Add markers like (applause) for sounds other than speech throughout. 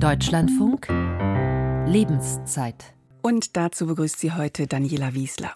Deutschlandfunk Lebenszeit. Und dazu begrüßt sie heute Daniela Wiesler.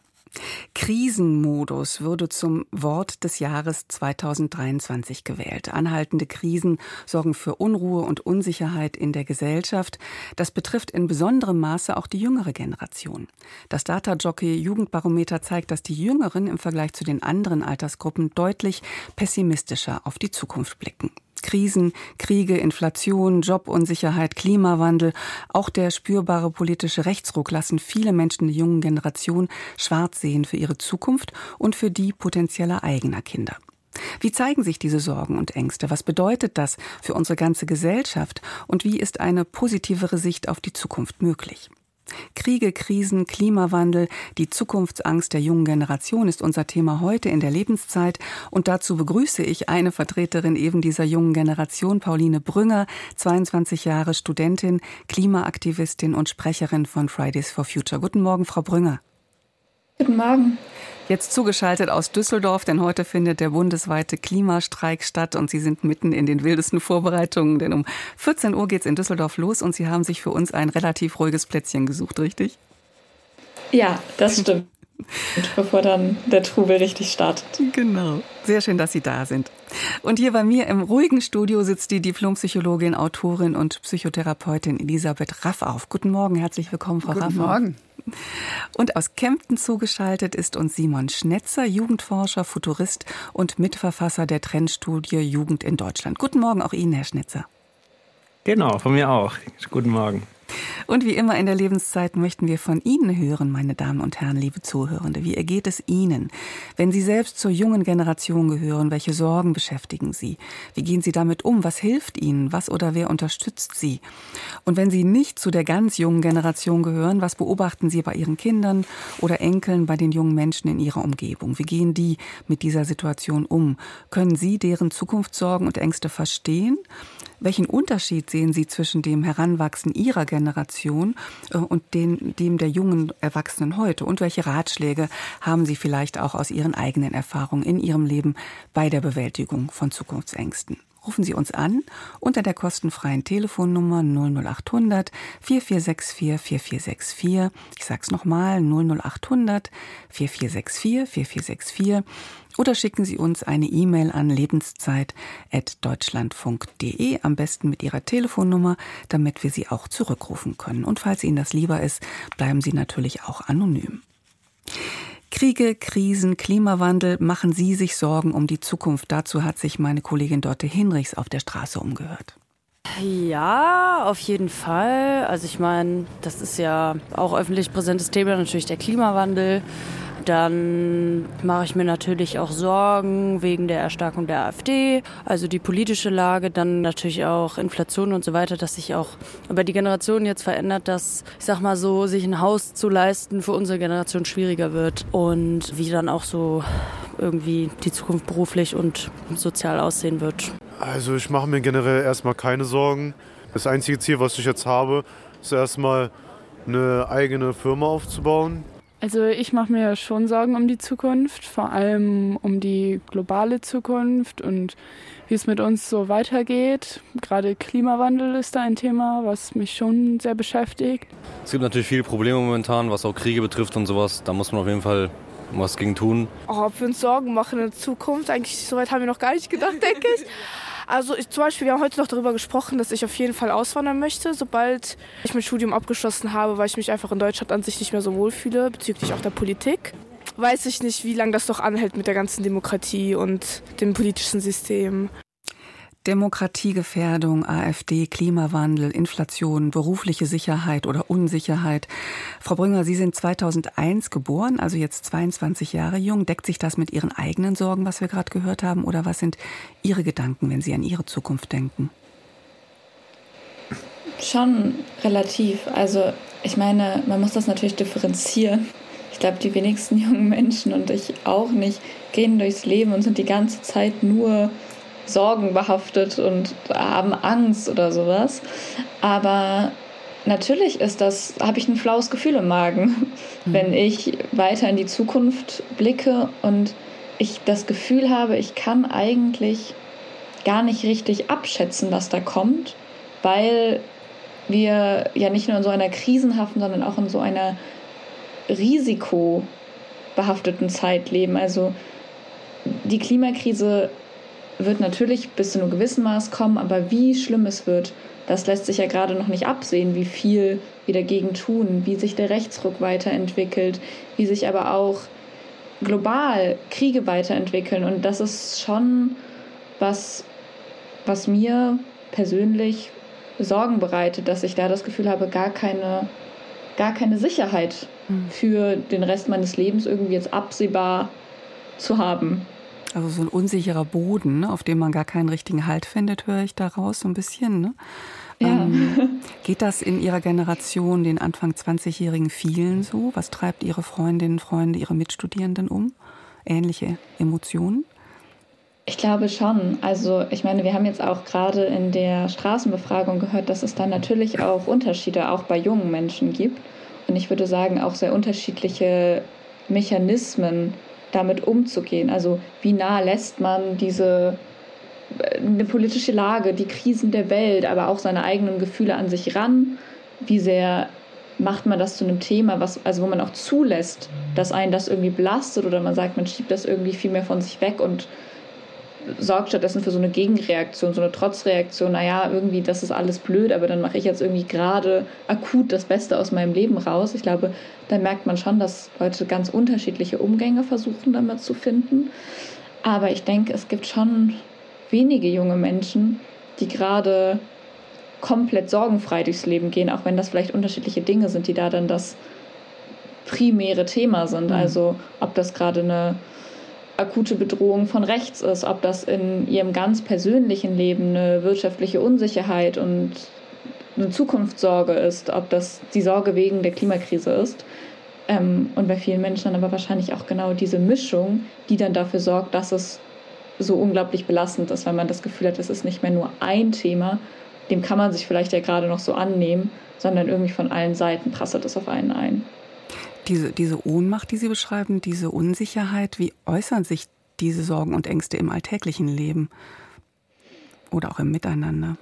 Krisenmodus würde zum Wort des Jahres 2023 gewählt. Anhaltende Krisen sorgen für Unruhe und Unsicherheit in der Gesellschaft. Das betrifft in besonderem Maße auch die jüngere Generation. Das Data Jockey Jugendbarometer zeigt, dass die Jüngeren im Vergleich zu den anderen Altersgruppen deutlich pessimistischer auf die Zukunft blicken. Krisen, Kriege, Inflation, Jobunsicherheit, Klimawandel, auch der spürbare politische Rechtsruck lassen viele Menschen der jungen Generation schwarz sehen für ihre Zukunft und für die potenzieller eigener Kinder. Wie zeigen sich diese Sorgen und Ängste? Was bedeutet das für unsere ganze Gesellschaft? Und wie ist eine positivere Sicht auf die Zukunft möglich? Kriege, Krisen, Klimawandel, die Zukunftsangst der jungen Generation ist unser Thema heute in der Lebenszeit. Und dazu begrüße ich eine Vertreterin eben dieser jungen Generation, Pauline Brünger, 22 Jahre Studentin, Klimaaktivistin und Sprecherin von Fridays for Future. Guten Morgen, Frau Brünger. Guten Morgen. Jetzt zugeschaltet aus Düsseldorf, denn heute findet der bundesweite Klimastreik statt und Sie sind mitten in den wildesten Vorbereitungen, denn um 14 Uhr geht es in Düsseldorf los und Sie haben sich für uns ein relativ ruhiges Plätzchen gesucht, richtig? Ja, das stimmt. bevor dann der Trubel richtig startet. Genau. Sehr schön, dass Sie da sind. Und hier bei mir im ruhigen Studio sitzt die Diplompsychologin, Autorin und Psychotherapeutin Elisabeth Raffauf. Guten Morgen, herzlich willkommen, Frau Guten Raffauf. Guten Morgen. Und aus Kempten zugeschaltet ist uns Simon Schnetzer, Jugendforscher, Futurist und Mitverfasser der Trendstudie Jugend in Deutschland. Guten Morgen auch Ihnen, Herr Schnetzer. Genau, von mir auch. Guten Morgen. Und wie immer in der Lebenszeit möchten wir von Ihnen hören, meine Damen und Herren, liebe Zuhörende. Wie ergeht es Ihnen? Wenn Sie selbst zur jungen Generation gehören, welche Sorgen beschäftigen Sie? Wie gehen Sie damit um? Was hilft Ihnen? Was oder wer unterstützt Sie? Und wenn Sie nicht zu der ganz jungen Generation gehören, was beobachten Sie bei Ihren Kindern oder Enkeln, bei den jungen Menschen in Ihrer Umgebung? Wie gehen die mit dieser Situation um? Können Sie deren Zukunftssorgen und Ängste verstehen? Welchen Unterschied sehen Sie zwischen dem Heranwachsen Ihrer Generation äh, und den, dem der jungen Erwachsenen heute? Und welche Ratschläge haben Sie vielleicht auch aus Ihren eigenen Erfahrungen in Ihrem Leben bei der Bewältigung von Zukunftsängsten? Rufen Sie uns an unter der kostenfreien Telefonnummer 00800 4464 4464. Ich sage es nochmal 00800 4464 4464 oder schicken Sie uns eine E-Mail an lebenszeit.deutschlandfunk.de, am besten mit Ihrer Telefonnummer, damit wir Sie auch zurückrufen können. Und falls Ihnen das lieber ist, bleiben Sie natürlich auch anonym. Kriege, Krisen, Klimawandel, machen Sie sich Sorgen um die Zukunft? Dazu hat sich meine Kollegin Dorte Hinrichs auf der Straße umgehört. Ja, auf jeden Fall. Also ich meine, das ist ja auch öffentlich präsentes Thema, natürlich der Klimawandel. Dann mache ich mir natürlich auch Sorgen wegen der Erstarkung der AfD, also die politische Lage, dann natürlich auch Inflation und so weiter, dass sich auch über die Generation jetzt verändert, dass, ich sag mal so, sich ein Haus zu leisten für unsere Generation schwieriger wird und wie dann auch so irgendwie die Zukunft beruflich und sozial aussehen wird. Also ich mache mir generell erstmal keine Sorgen. Das einzige Ziel, was ich jetzt habe, ist erstmal eine eigene Firma aufzubauen, also ich mache mir schon Sorgen um die Zukunft, vor allem um die globale Zukunft und wie es mit uns so weitergeht. Gerade Klimawandel ist da ein Thema, was mich schon sehr beschäftigt. Es gibt natürlich viele Probleme momentan, was auch Kriege betrifft und sowas. Da muss man auf jeden Fall was gegen tun. Oh, ob wir uns Sorgen machen in der Zukunft, eigentlich so weit haben wir noch gar nicht gedacht, denke ich. (laughs) Also ich, zum Beispiel, wir haben heute noch darüber gesprochen, dass ich auf jeden Fall auswandern möchte, sobald ich mein Studium abgeschlossen habe, weil ich mich einfach in Deutschland an sich nicht mehr so wohlfühle, bezüglich auch der Politik. Weiß ich nicht, wie lange das doch anhält mit der ganzen Demokratie und dem politischen System. Demokratiegefährdung, AfD, Klimawandel, Inflation, berufliche Sicherheit oder Unsicherheit. Frau Brünger, Sie sind 2001 geboren, also jetzt 22 Jahre jung. Deckt sich das mit Ihren eigenen Sorgen, was wir gerade gehört haben? Oder was sind Ihre Gedanken, wenn Sie an Ihre Zukunft denken? Schon relativ. Also ich meine, man muss das natürlich differenzieren. Ich glaube, die wenigsten (laughs) jungen Menschen und ich auch nicht gehen durchs Leben und sind die ganze Zeit nur sorgenbehaftet und haben Angst oder sowas. Aber natürlich ist das, habe ich ein flaues Gefühl im Magen, mhm. wenn ich weiter in die Zukunft blicke und ich das Gefühl habe, ich kann eigentlich gar nicht richtig abschätzen, was da kommt, weil wir ja nicht nur in so einer krisenhaften, sondern auch in so einer risikobehafteten Zeit leben. Also die Klimakrise wird natürlich bis zu einem gewissen Maß kommen, aber wie schlimm es wird, das lässt sich ja gerade noch nicht absehen, wie viel wir dagegen tun, wie sich der Rechtsruck weiterentwickelt, wie sich aber auch global Kriege weiterentwickeln. Und das ist schon was, was mir persönlich Sorgen bereitet, dass ich da das Gefühl habe, gar keine, gar keine Sicherheit hm. für den Rest meines Lebens irgendwie jetzt absehbar zu haben. Also so ein unsicherer Boden, ne, auf dem man gar keinen richtigen Halt findet, höre ich daraus so ein bisschen. Ne? Ja. Ähm, (laughs) geht das in Ihrer Generation, den Anfang 20-Jährigen, vielen so? Was treibt Ihre Freundinnen, Freunde, Ihre Mitstudierenden um? Ähnliche Emotionen? Ich glaube schon. Also ich meine, wir haben jetzt auch gerade in der Straßenbefragung gehört, dass es da natürlich auch Unterschiede auch bei jungen Menschen gibt. Und ich würde sagen, auch sehr unterschiedliche Mechanismen damit umzugehen. Also wie nah lässt man diese eine politische Lage, die Krisen der Welt, aber auch seine eigenen Gefühle an sich ran? Wie sehr macht man das zu einem Thema, was, also wo man auch zulässt, dass einen das irgendwie belastet oder man sagt, man schiebt das irgendwie viel mehr von sich weg und sorgt stattdessen für so eine Gegenreaktion, so eine Trotzreaktion, naja, irgendwie, das ist alles blöd, aber dann mache ich jetzt irgendwie gerade akut das Beste aus meinem Leben raus. Ich glaube, da merkt man schon, dass Leute ganz unterschiedliche Umgänge versuchen, damit zu finden. Aber ich denke, es gibt schon wenige junge Menschen, die gerade komplett sorgenfrei durchs Leben gehen, auch wenn das vielleicht unterschiedliche Dinge sind, die da dann das primäre Thema sind. Mhm. Also ob das gerade eine akute Bedrohung von rechts ist, ob das in ihrem ganz persönlichen Leben eine wirtschaftliche Unsicherheit und eine Zukunftssorge ist, ob das die Sorge wegen der Klimakrise ist. Ähm, und bei vielen Menschen dann aber wahrscheinlich auch genau diese Mischung, die dann dafür sorgt, dass es so unglaublich belastend ist, weil man das Gefühl hat, es ist nicht mehr nur ein Thema, dem kann man sich vielleicht ja gerade noch so annehmen, sondern irgendwie von allen Seiten prasselt es auf einen ein. Diese, diese Ohnmacht, die Sie beschreiben, diese Unsicherheit, wie äußern sich diese Sorgen und Ängste im alltäglichen Leben oder auch im Miteinander?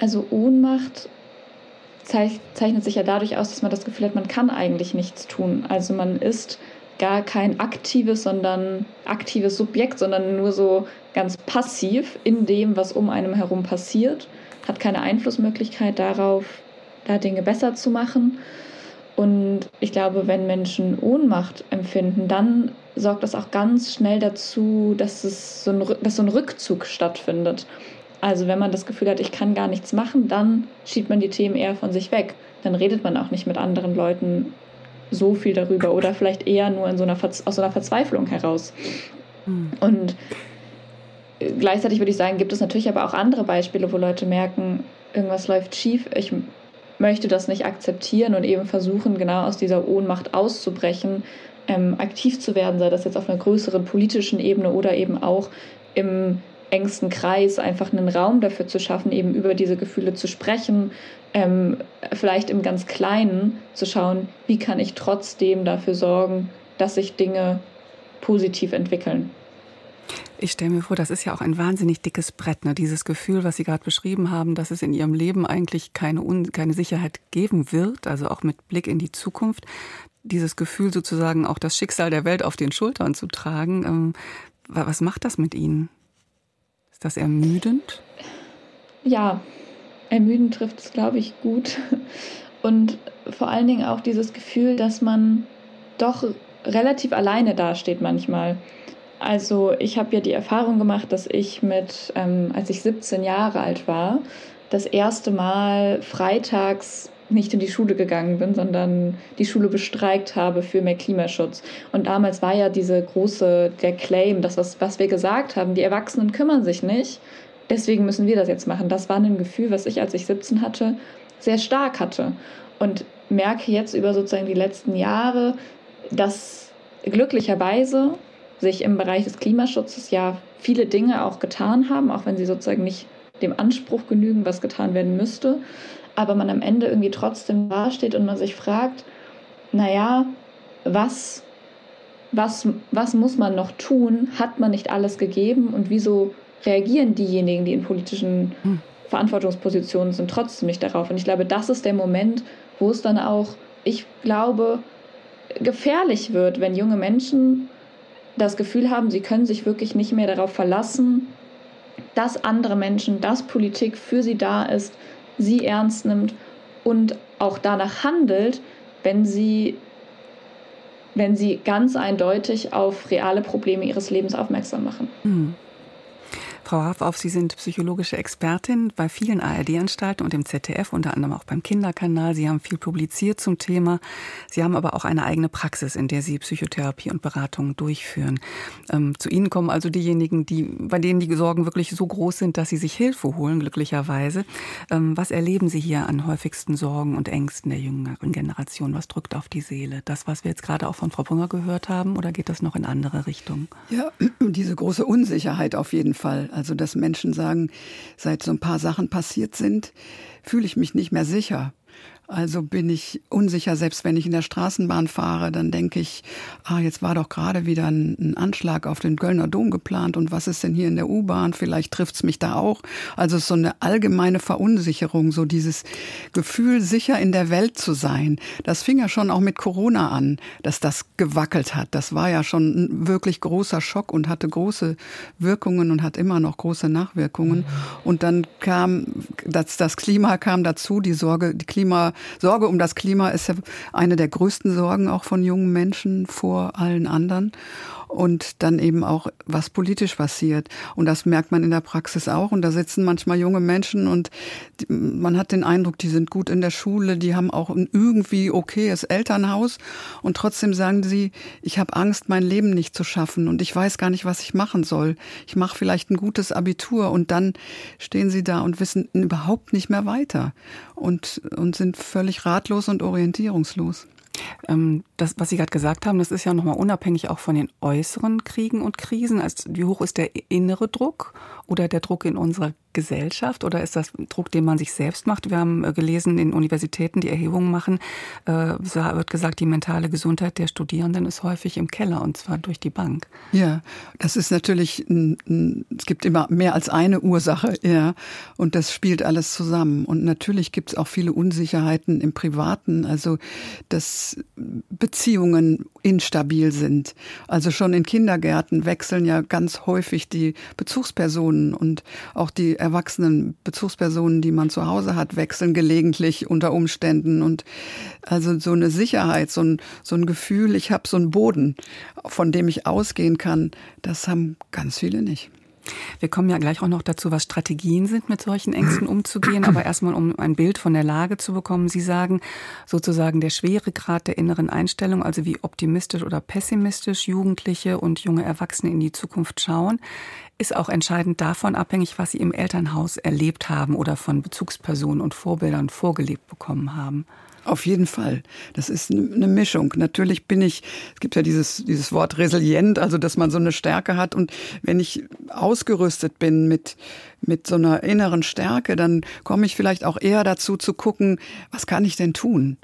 Also Ohnmacht zeichnet sich ja dadurch aus, dass man das Gefühl hat, man kann eigentlich nichts tun. Also man ist gar kein aktives, sondern aktives Subjekt, sondern nur so ganz passiv in dem, was um einem herum passiert, hat keine Einflussmöglichkeit darauf, da Dinge besser zu machen. Und ich glaube, wenn Menschen Ohnmacht empfinden, dann sorgt das auch ganz schnell dazu, dass, es so ein, dass so ein Rückzug stattfindet. Also wenn man das Gefühl hat, ich kann gar nichts machen, dann schiebt man die Themen eher von sich weg. Dann redet man auch nicht mit anderen Leuten so viel darüber oder vielleicht eher nur in so einer aus so einer Verzweiflung heraus. Hm. Und gleichzeitig würde ich sagen, gibt es natürlich aber auch andere Beispiele, wo Leute merken, irgendwas läuft schief, ich möchte das nicht akzeptieren und eben versuchen, genau aus dieser Ohnmacht auszubrechen, ähm, aktiv zu werden, sei das jetzt auf einer größeren politischen Ebene oder eben auch im engsten Kreis einfach einen Raum dafür zu schaffen, eben über diese Gefühle zu sprechen, ähm, vielleicht im ganz Kleinen zu schauen, wie kann ich trotzdem dafür sorgen, dass sich Dinge positiv entwickeln. Ich stelle mir vor, das ist ja auch ein wahnsinnig dickes Brett, ne? dieses Gefühl, was Sie gerade beschrieben haben, dass es in Ihrem Leben eigentlich keine, Un keine Sicherheit geben wird, also auch mit Blick in die Zukunft. Dieses Gefühl sozusagen auch das Schicksal der Welt auf den Schultern zu tragen. Ähm, was macht das mit Ihnen? Ist das ermüdend? Ja, ermüdend trifft es, glaube ich, gut. Und vor allen Dingen auch dieses Gefühl, dass man doch relativ alleine dasteht manchmal. Also ich habe ja die Erfahrung gemacht, dass ich mit, ähm, als ich 17 Jahre alt war, das erste Mal freitags nicht in die Schule gegangen bin, sondern die Schule bestreikt habe für mehr Klimaschutz. Und damals war ja diese große, der Claim, das, was, was wir gesagt haben, die Erwachsenen kümmern sich nicht, deswegen müssen wir das jetzt machen. Das war ein Gefühl, was ich, als ich 17 hatte, sehr stark hatte. Und merke jetzt über sozusagen die letzten Jahre, dass glücklicherweise sich im Bereich des Klimaschutzes ja viele Dinge auch getan haben, auch wenn sie sozusagen nicht dem Anspruch genügen, was getan werden müsste aber man am Ende irgendwie trotzdem dasteht und man sich fragt, naja, was, was, was muss man noch tun? Hat man nicht alles gegeben? Und wieso reagieren diejenigen, die in politischen hm. Verantwortungspositionen sind, trotzdem nicht darauf. Und ich glaube, das ist der Moment, wo es dann auch, ich glaube, gefährlich wird, wenn junge Menschen das Gefühl haben, sie können sich wirklich nicht mehr darauf verlassen, dass andere Menschen, dass Politik für sie da ist, sie ernst nimmt und auch danach handelt, wenn sie, wenn sie ganz eindeutig auf reale Probleme ihres Lebens aufmerksam machen. Mhm. Frau Hafauf, Sie sind psychologische Expertin bei vielen ARD-Anstalten und im ZDF, unter anderem auch beim Kinderkanal. Sie haben viel publiziert zum Thema. Sie haben aber auch eine eigene Praxis, in der Sie Psychotherapie und Beratung durchführen. Ähm, zu Ihnen kommen also diejenigen, die, bei denen die Sorgen wirklich so groß sind, dass sie sich Hilfe holen, glücklicherweise. Ähm, was erleben Sie hier an häufigsten Sorgen und Ängsten der jüngeren Generation? Was drückt auf die Seele? Das, was wir jetzt gerade auch von Frau Brünger gehört haben, oder geht das noch in andere Richtungen? Ja, (clears throat) diese große Unsicherheit auf jeden Fall. Also, dass Menschen sagen, seit so ein paar Sachen passiert sind, fühle ich mich nicht mehr sicher. Also bin ich unsicher, selbst wenn ich in der Straßenbahn fahre, dann denke ich, ah, jetzt war doch gerade wieder ein, ein Anschlag auf den Kölner Dom geplant und was ist denn hier in der U-Bahn? Vielleicht trifft's mich da auch. Also so eine allgemeine Verunsicherung, so dieses Gefühl, sicher in der Welt zu sein. Das fing ja schon auch mit Corona an, dass das gewackelt hat. Das war ja schon ein wirklich großer Schock und hatte große Wirkungen und hat immer noch große Nachwirkungen. Und dann kam das, das Klima kam dazu, die Sorge, die Klima Sorge um das Klima ist ja eine der größten Sorgen auch von jungen Menschen vor allen anderen und dann eben auch, was politisch passiert. Und das merkt man in der Praxis auch. Und da sitzen manchmal junge Menschen und die, man hat den Eindruck, die sind gut in der Schule, die haben auch ein irgendwie okayes Elternhaus und trotzdem sagen sie, ich habe Angst, mein Leben nicht zu schaffen und ich weiß gar nicht, was ich machen soll. Ich mache vielleicht ein gutes Abitur und dann stehen sie da und wissen überhaupt nicht mehr weiter und, und sind völlig ratlos und orientierungslos. Ähm, das, was Sie gerade gesagt haben, das ist ja nochmal unabhängig auch von den äußeren Kriegen und Krisen. Also wie hoch ist der innere Druck oder der Druck in unserer Gesellschaft oder ist das Druck, den man sich selbst macht? Wir haben äh, gelesen, in Universitäten, die Erhebungen machen, äh, wird gesagt, die mentale Gesundheit der Studierenden ist häufig im Keller und zwar durch die Bank. Ja, das ist natürlich, ein, ein, es gibt immer mehr als eine Ursache, ja, und das spielt alles zusammen. Und natürlich gibt es auch viele Unsicherheiten im Privaten, also dass Beziehungen instabil sind. Also schon in Kindergärten wechseln ja ganz häufig die Bezugspersonen und auch die erwachsenen Bezugspersonen, die man zu Hause hat, wechseln gelegentlich unter Umständen. Und also so eine Sicherheit, so ein, so ein Gefühl, ich habe so einen Boden, von dem ich ausgehen kann, das haben ganz viele nicht. Wir kommen ja gleich auch noch dazu, was Strategien sind, mit solchen Ängsten (clears throat) umzugehen. Aber erstmal, um ein Bild von der Lage zu bekommen. Sie sagen sozusagen der Schweregrad der inneren Einstellung, also wie optimistisch oder pessimistisch Jugendliche und junge Erwachsene in die Zukunft schauen, ist auch entscheidend davon abhängig, was sie im Elternhaus erlebt haben oder von Bezugspersonen und Vorbildern vorgelebt bekommen haben. Auf jeden Fall. Das ist eine Mischung. Natürlich bin ich, es gibt ja dieses, dieses Wort resilient, also dass man so eine Stärke hat. Und wenn ich ausgerüstet bin mit, mit so einer inneren Stärke, dann komme ich vielleicht auch eher dazu zu gucken, was kann ich denn tun?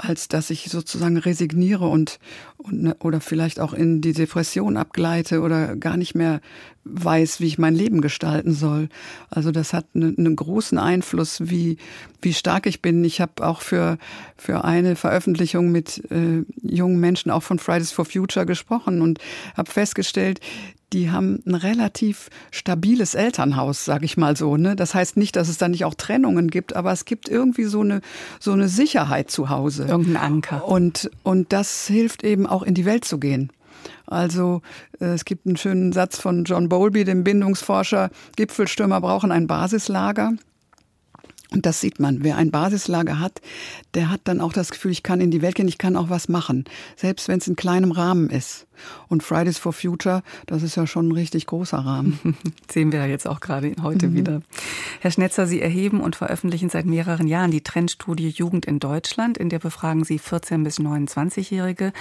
als dass ich sozusagen resigniere und, und ne, oder vielleicht auch in die Depression abgleite oder gar nicht mehr weiß, wie ich mein Leben gestalten soll. Also das hat einen, einen großen Einfluss, wie wie stark ich bin. Ich habe auch für für eine Veröffentlichung mit äh, jungen Menschen auch von Fridays for Future gesprochen und habe festgestellt, die haben ein relativ stabiles Elternhaus, sage ich mal so. Ne? Das heißt nicht, dass es da nicht auch Trennungen gibt, aber es gibt irgendwie so eine so eine Sicherheit zu Hause. Irgendein Anker. Und und das hilft eben auch in die Welt zu gehen. Also äh, es gibt einen schönen Satz von John Bowlby, dem Bindungsforscher, Gipfelstürmer brauchen ein Basislager. Und das sieht man. Wer ein Basislager hat, der hat dann auch das Gefühl, ich kann in die Welt gehen, ich kann auch was machen. Selbst wenn es in kleinem Rahmen ist. Und Fridays for Future, das ist ja schon ein richtig großer Rahmen. (laughs) Sehen wir ja jetzt auch gerade heute mhm. wieder. Herr Schnetzer, Sie erheben und veröffentlichen seit mehreren Jahren die Trendstudie Jugend in Deutschland, in der befragen Sie 14- bis 29-Jährige.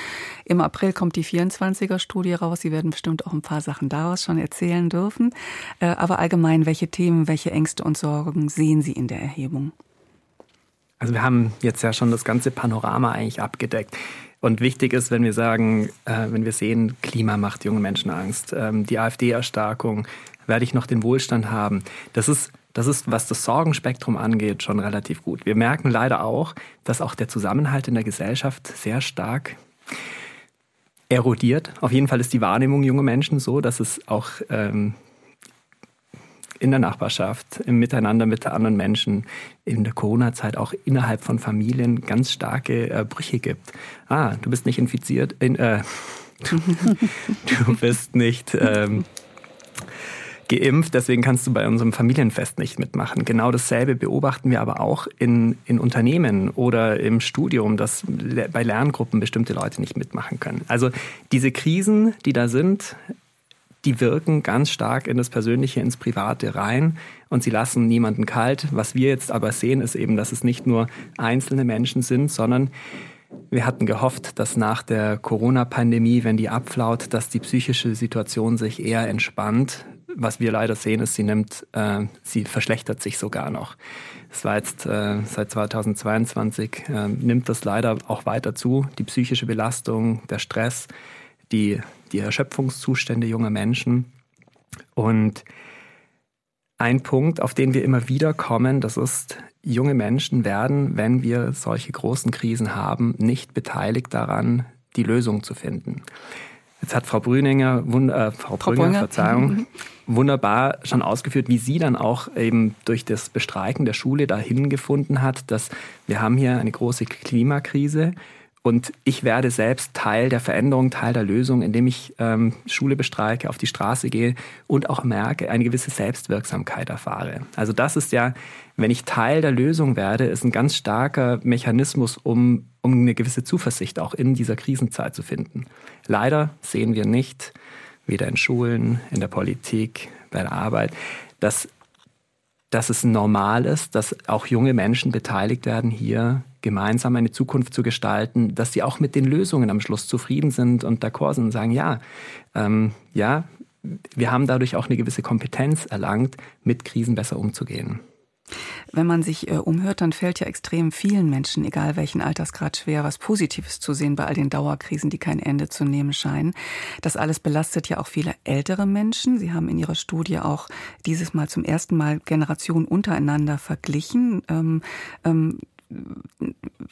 Im April kommt die 24er-Studie raus. Sie werden bestimmt auch ein paar Sachen daraus schon erzählen dürfen. Äh, aber allgemein, welche Themen, welche Ängste und Sorgen sehen Sie in der Erhebung? Also wir haben jetzt ja schon das ganze Panorama eigentlich abgedeckt. Und wichtig ist, wenn wir sagen, äh, wenn wir sehen, Klima macht jungen Menschen Angst, ähm, die AfD-Erstarkung, werde ich noch den Wohlstand haben. Das ist Das ist, was das Sorgenspektrum angeht, schon relativ gut. Wir merken leider auch, dass auch der Zusammenhalt in der Gesellschaft sehr stark erodiert. Auf jeden Fall ist die Wahrnehmung junger Menschen so, dass es auch ähm, in der Nachbarschaft, im Miteinander mit anderen Menschen, in der Corona-Zeit auch innerhalb von Familien ganz starke äh, Brüche gibt. Ah, du bist nicht infiziert, in, äh, du, (laughs) du, bist nicht ähm, geimpft, deswegen kannst du bei unserem Familienfest nicht mitmachen. Genau dasselbe beobachten wir aber auch in, in Unternehmen oder im Studium, dass bei Lerngruppen bestimmte Leute nicht mitmachen können. Also diese Krisen, die da sind, die wirken ganz stark in das Persönliche, ins Private rein und sie lassen niemanden kalt. Was wir jetzt aber sehen, ist eben, dass es nicht nur einzelne Menschen sind, sondern wir hatten gehofft, dass nach der Corona-Pandemie, wenn die abflaut, dass die psychische Situation sich eher entspannt. Was wir leider sehen, ist, sie nimmt, äh, sie verschlechtert sich sogar noch. Es war jetzt äh, seit 2022 äh, nimmt das leider auch weiter zu. Die psychische Belastung, der Stress, die die Erschöpfungszustände junger Menschen. Und ein Punkt, auf den wir immer wieder kommen, das ist, junge Menschen werden, wenn wir solche großen Krisen haben, nicht beteiligt daran, die Lösung zu finden. Jetzt hat Frau Brüninger, äh, Frau, Frau Brünger, Verzeihung, (laughs) wunderbar schon ausgeführt, wie sie dann auch eben durch das Bestreiken der Schule dahin gefunden hat, dass wir haben hier eine große Klimakrise und ich werde selbst Teil der Veränderung, Teil der Lösung, indem ich ähm, Schule bestreike, auf die Straße gehe und auch merke, eine gewisse Selbstwirksamkeit erfahre. Also das ist ja, wenn ich Teil der Lösung werde, ist ein ganz starker Mechanismus, um, um eine gewisse Zuversicht auch in dieser Krisenzeit zu finden. Leider sehen wir nicht, weder in Schulen, in der Politik, bei der Arbeit, dass, dass es normal ist, dass auch junge Menschen beteiligt werden, hier gemeinsam eine Zukunft zu gestalten, dass sie auch mit den Lösungen am Schluss zufrieden sind und d'accord sind und sagen, ja, ähm, ja, wir haben dadurch auch eine gewisse Kompetenz erlangt, mit Krisen besser umzugehen. Wenn man sich äh, umhört, dann fällt ja extrem vielen Menschen, egal welchen Altersgrad, schwer, was Positives zu sehen bei all den Dauerkrisen, die kein Ende zu nehmen scheinen. Das alles belastet ja auch viele ältere Menschen. Sie haben in Ihrer Studie auch dieses Mal zum ersten Mal Generationen untereinander verglichen. Ähm, ähm,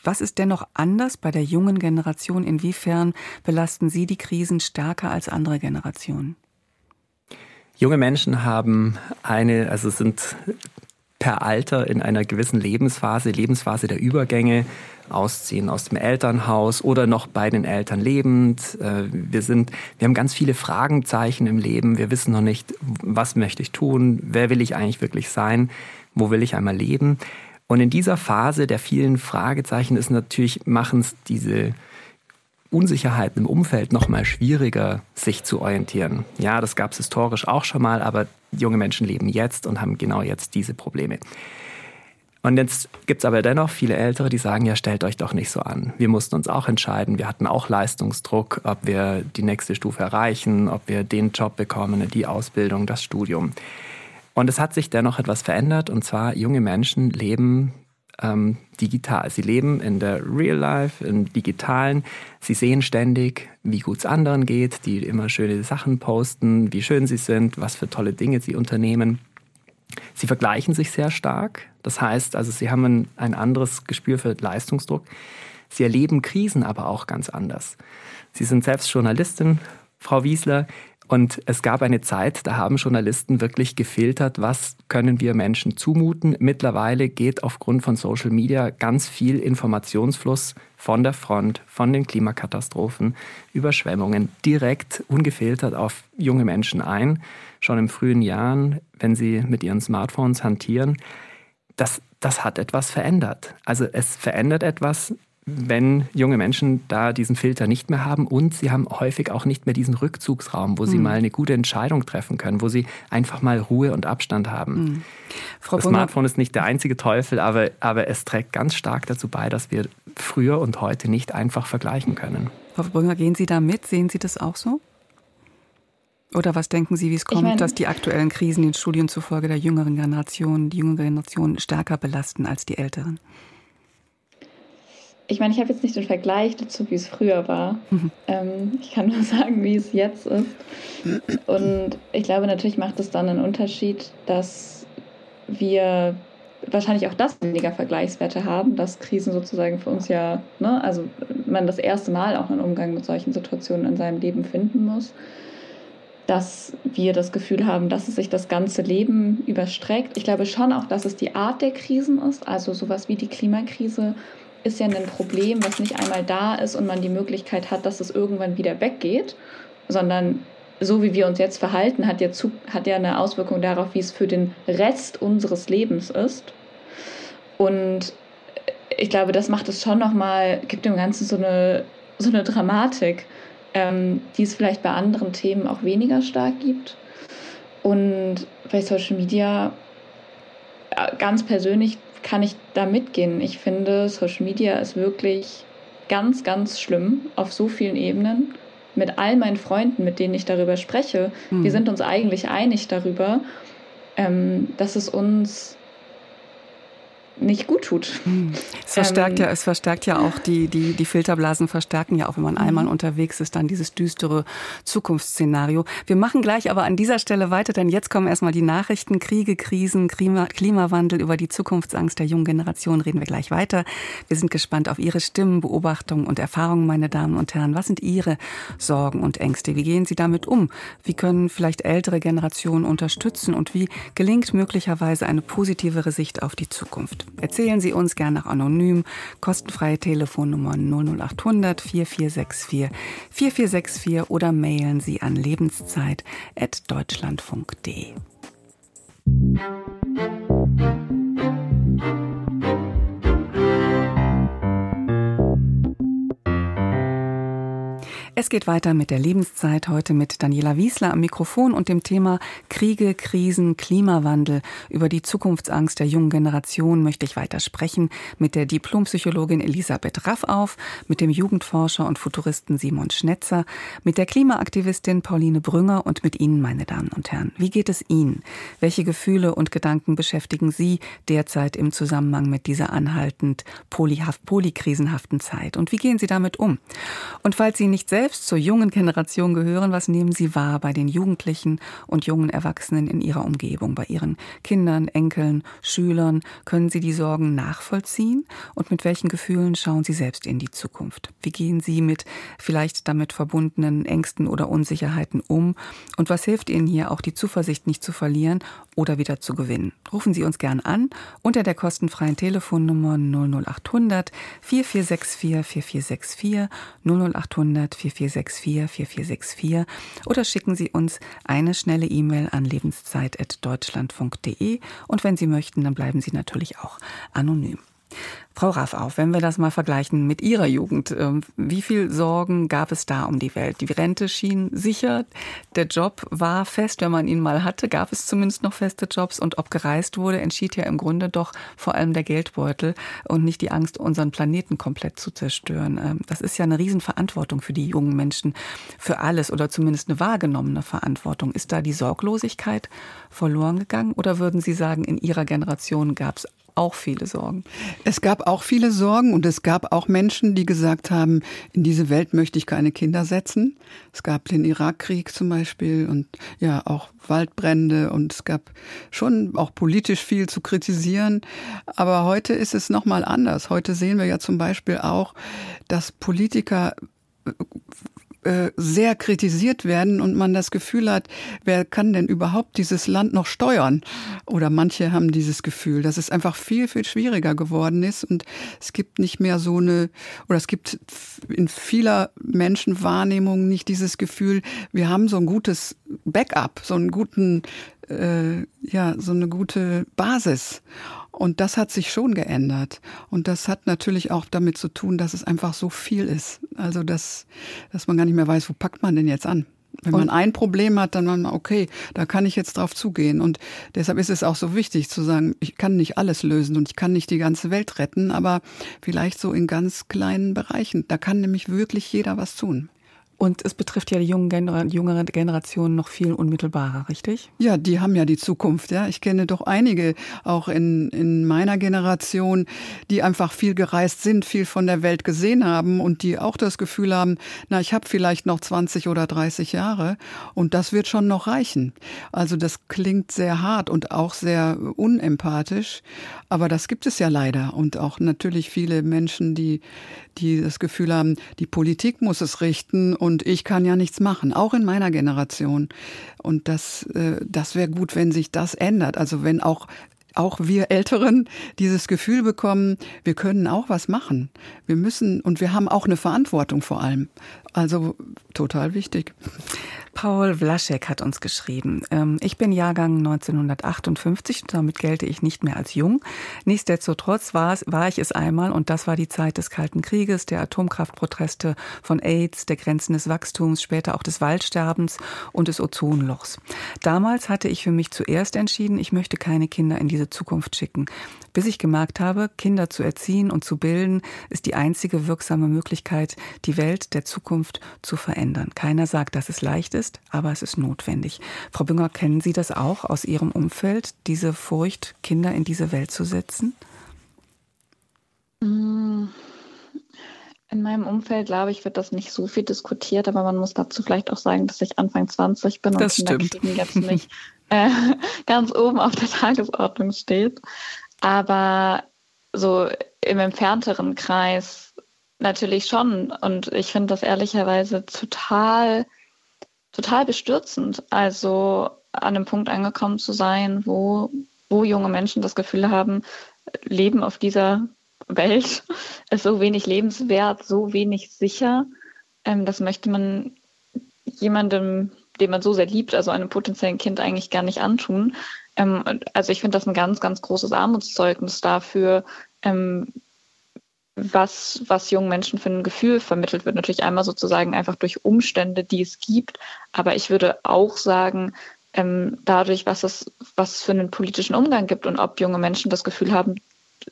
was ist dennoch anders bei der jungen Generation? Inwiefern belasten Sie die Krisen stärker als andere Generationen? Junge Menschen haben eine, also sind per Alter in einer gewissen Lebensphase, Lebensphase der Übergänge, ausziehen aus dem Elternhaus oder noch bei den Eltern lebend. Äh, wir sind, wir haben ganz viele Fragenzeichen im Leben. Wir wissen noch nicht, was möchte ich tun? Wer will ich eigentlich wirklich sein? Wo will ich einmal leben? Und in dieser Phase der vielen Fragezeichen ist natürlich, machen es diese Unsicherheiten im Umfeld noch mal schwieriger, sich zu orientieren. Ja, das gab es historisch auch schon mal, aber junge Menschen leben jetzt und haben genau jetzt diese Probleme. Und jetzt gibt es aber dennoch viele Ältere, die sagen, ja, stellt euch doch nicht so an. Wir mussten uns auch entscheiden, wir hatten auch Leistungsdruck, ob wir die nächste Stufe erreichen, ob wir den Job bekommen, die Ausbildung, das Studium. Und es hat sich dennoch etwas verändert, und zwar junge Menschen leben ähm, digital. Sie leben in der Real Life, im Digitalen. Sie sehen ständig, wie gut es anderen geht, die immer schöne Sachen posten, wie schön sie sind, was für tolle Dinge sie unternehmen. Sie vergleichen sich sehr stark. Das heißt, also sie haben ein, ein anderes Gespür für Leistungsdruck. Sie erleben Krisen aber auch ganz anders. Sie sind selbst Journalistin, Frau Wiesler. Und es gab eine Zeit, da haben Journalisten wirklich gefiltert, was können wir Menschen zumuten. Mittlerweile geht aufgrund von Social Media ganz viel Informationsfluss von der Front, von den Klimakatastrophen, Überschwemmungen direkt ungefiltert auf junge Menschen ein. Schon in frühen Jahren, wenn sie mit ihren Smartphones hantieren. Das, das hat etwas verändert. Also es verändert etwas wenn junge Menschen da diesen Filter nicht mehr haben und sie haben häufig auch nicht mehr diesen Rückzugsraum, wo sie mhm. mal eine gute Entscheidung treffen können, wo sie einfach mal Ruhe und Abstand haben. Mhm. das Smartphone ist nicht der einzige Teufel, aber, aber es trägt ganz stark dazu bei, dass wir früher und heute nicht einfach vergleichen können. Frau Brünger, gehen Sie da mit? Sehen Sie das auch so? Oder was denken Sie, wie es kommt, ich mein, dass die aktuellen Krisen den Studien zufolge der jüngeren Generation, die jüngere Generation stärker belasten als die älteren? Ich meine, ich habe jetzt nicht den Vergleich dazu, wie es früher war. Mhm. Ähm, ich kann nur (laughs) sagen, wie es jetzt ist. Und ich glaube, natürlich macht es dann einen Unterschied, dass wir wahrscheinlich auch das weniger Vergleichswerte haben, dass Krisen sozusagen für uns ja, ne, also man das erste Mal auch einen Umgang mit solchen Situationen in seinem Leben finden muss, dass wir das Gefühl haben, dass es sich das ganze Leben überstreckt. Ich glaube schon auch, dass es die Art der Krisen ist, also sowas wie die Klimakrise ist ja ein Problem, was nicht einmal da ist und man die Möglichkeit hat, dass es irgendwann wieder weggeht, sondern so wie wir uns jetzt verhalten, hat ja, zu, hat ja eine Auswirkung darauf, wie es für den Rest unseres Lebens ist. Und ich glaube, das macht es schon nochmal, gibt dem Ganzen so eine, so eine Dramatik, ähm, die es vielleicht bei anderen Themen auch weniger stark gibt. Und bei Social Media, äh, ganz persönlich kann ich da mitgehen. Ich finde, Social Media ist wirklich ganz, ganz schlimm auf so vielen Ebenen mit all meinen Freunden, mit denen ich darüber spreche, mhm. wir sind uns eigentlich einig darüber, ähm, dass es uns nicht gut tut. Es verstärkt ähm, ja, es verstärkt ja auch die, die, die Filterblasen verstärken ja auch, wenn man einmal mhm. unterwegs ist, dann dieses düstere Zukunftsszenario. Wir machen gleich aber an dieser Stelle weiter, denn jetzt kommen erstmal die Nachrichten, Kriege, Krisen, Klima, Klimawandel, über die Zukunftsangst der jungen Generation reden wir gleich weiter. Wir sind gespannt auf Ihre Stimmen, Beobachtungen und Erfahrungen, meine Damen und Herren. Was sind Ihre Sorgen und Ängste? Wie gehen Sie damit um? Wie können vielleicht ältere Generationen unterstützen und wie gelingt möglicherweise eine positivere Sicht auf die Zukunft? Erzählen Sie uns gerne anonym. Kostenfreie Telefonnummer 00800 4464 4464 oder mailen Sie an lebenszeit.deutschlandfunk.de. Es geht weiter mit der Lebenszeit heute mit Daniela Wiesler am Mikrofon und dem Thema Kriege, Krisen, Klimawandel. Über die Zukunftsangst der jungen Generation möchte ich weiter sprechen mit der Diplompsychologin Elisabeth Raffauf, mit dem Jugendforscher und Futuristen Simon Schnetzer, mit der Klimaaktivistin Pauline Brünger und mit Ihnen, meine Damen und Herren. Wie geht es Ihnen? Welche Gefühle und Gedanken beschäftigen Sie derzeit im Zusammenhang mit dieser anhaltend polykrisenhaften Zeit? Und wie gehen Sie damit um? Und falls Sie nicht selbst selbst zur jungen Generation gehören, was nehmen Sie wahr bei den Jugendlichen und jungen Erwachsenen in Ihrer Umgebung, bei Ihren Kindern, Enkeln, Schülern? Können Sie die Sorgen nachvollziehen? Und mit welchen Gefühlen schauen Sie selbst in die Zukunft? Wie gehen Sie mit vielleicht damit verbundenen Ängsten oder Unsicherheiten um? Und was hilft Ihnen hier auch die Zuversicht nicht zu verlieren oder wieder zu gewinnen? Rufen Sie uns gern an unter der kostenfreien Telefonnummer 00800 4464 4464 00800 4464 4464 4464 oder schicken Sie uns eine schnelle E-Mail an lebenszeit.deutschlandfunk.de und wenn Sie möchten, dann bleiben Sie natürlich auch anonym. Frau Raff auf, wenn wir das mal vergleichen mit Ihrer Jugend, ähm, wie viel Sorgen gab es da um die Welt? Die Rente schien sicher, der Job war fest, wenn man ihn mal hatte, gab es zumindest noch feste Jobs und ob gereist wurde, entschied ja im Grunde doch vor allem der Geldbeutel und nicht die Angst, unseren Planeten komplett zu zerstören. Ähm, das ist ja eine Riesenverantwortung für die jungen Menschen, für alles oder zumindest eine wahrgenommene Verantwortung. Ist da die Sorglosigkeit verloren gegangen oder würden Sie sagen, in Ihrer Generation gab es auch viele Sorgen. Es gab auch viele Sorgen und es gab auch Menschen, die gesagt haben, in diese Welt möchte ich keine Kinder setzen. Es gab den Irakkrieg zum Beispiel und ja auch Waldbrände und es gab schon auch politisch viel zu kritisieren. Aber heute ist es nochmal anders. Heute sehen wir ja zum Beispiel auch, dass Politiker äh, sehr kritisiert werden und man das Gefühl hat, wer kann denn überhaupt dieses Land noch steuern? Oder manche haben dieses Gefühl, dass es einfach viel, viel schwieriger geworden ist und es gibt nicht mehr so eine, oder es gibt in vieler Menschenwahrnehmung nicht dieses Gefühl, wir haben so ein gutes Backup, so einen guten, äh, ja, so eine gute Basis. Und das hat sich schon geändert. Und das hat natürlich auch damit zu tun, dass es einfach so viel ist. Also, dass, dass man gar nicht mehr weiß, wo packt man denn jetzt an? Wenn man ein Problem hat, dann man, okay, da kann ich jetzt drauf zugehen. Und deshalb ist es auch so wichtig zu sagen, ich kann nicht alles lösen und ich kann nicht die ganze Welt retten, aber vielleicht so in ganz kleinen Bereichen. Da kann nämlich wirklich jeder was tun. Und es betrifft ja die jungen Gener jüngere Generation noch viel unmittelbarer, richtig? Ja, die haben ja die Zukunft. Ja, ich kenne doch einige auch in, in meiner Generation, die einfach viel gereist sind, viel von der Welt gesehen haben und die auch das Gefühl haben, na, ich habe vielleicht noch 20 oder 30 Jahre und das wird schon noch reichen. Also das klingt sehr hart und auch sehr unempathisch, aber das gibt es ja leider und auch natürlich viele Menschen, die die das Gefühl haben, die Politik muss es richten und ich kann ja nichts machen, auch in meiner Generation. Und das, äh, das wäre gut, wenn sich das ändert. Also wenn auch auch wir Älteren dieses Gefühl bekommen, wir können auch was machen. Wir müssen und wir haben auch eine Verantwortung vor allem. Also total wichtig. Paul Vlaschek hat uns geschrieben. Ähm, ich bin Jahrgang 1958, damit gelte ich nicht mehr als jung. Nichtsdestotrotz war, es, war ich es einmal und das war die Zeit des Kalten Krieges, der Atomkraftproteste von AIDS, der Grenzen des Wachstums, später auch des Waldsterbens und des Ozonlochs. Damals hatte ich für mich zuerst entschieden, ich möchte keine Kinder in diese Zukunft schicken. Bis ich gemerkt habe, Kinder zu erziehen und zu bilden, ist die einzige wirksame Möglichkeit, die Welt der Zukunft zu verändern. Keiner sagt, dass es leicht ist ist, aber es ist notwendig. Frau Bünger, kennen Sie das auch aus Ihrem Umfeld, diese Furcht, Kinder in diese Welt zu setzen? Mm, in meinem Umfeld, glaube ich, wird das nicht so viel diskutiert, aber man muss dazu vielleicht auch sagen, dass ich Anfang 20 bin das und Kinder kriegen jetzt nicht äh, (laughs) ganz oben auf der Tagesordnung steht. Aber so im entfernteren Kreis natürlich schon. Und ich finde das ehrlicherweise total total bestürzend. Also an einem Punkt angekommen zu sein, wo, wo junge Menschen das Gefühl haben, Leben auf dieser Welt (laughs) ist so wenig lebenswert, so wenig sicher. Ähm, das möchte man jemandem, den man so sehr liebt, also einem potenziellen Kind eigentlich gar nicht antun. Ähm, also ich finde das ein ganz, ganz großes Armutszeugnis dafür, ähm, was, was jungen Menschen für ein Gefühl vermittelt wird. Natürlich einmal sozusagen einfach durch Umstände, die es gibt. Aber ich würde auch sagen, ähm, dadurch, was es, was es für einen politischen Umgang gibt und ob junge Menschen das Gefühl haben,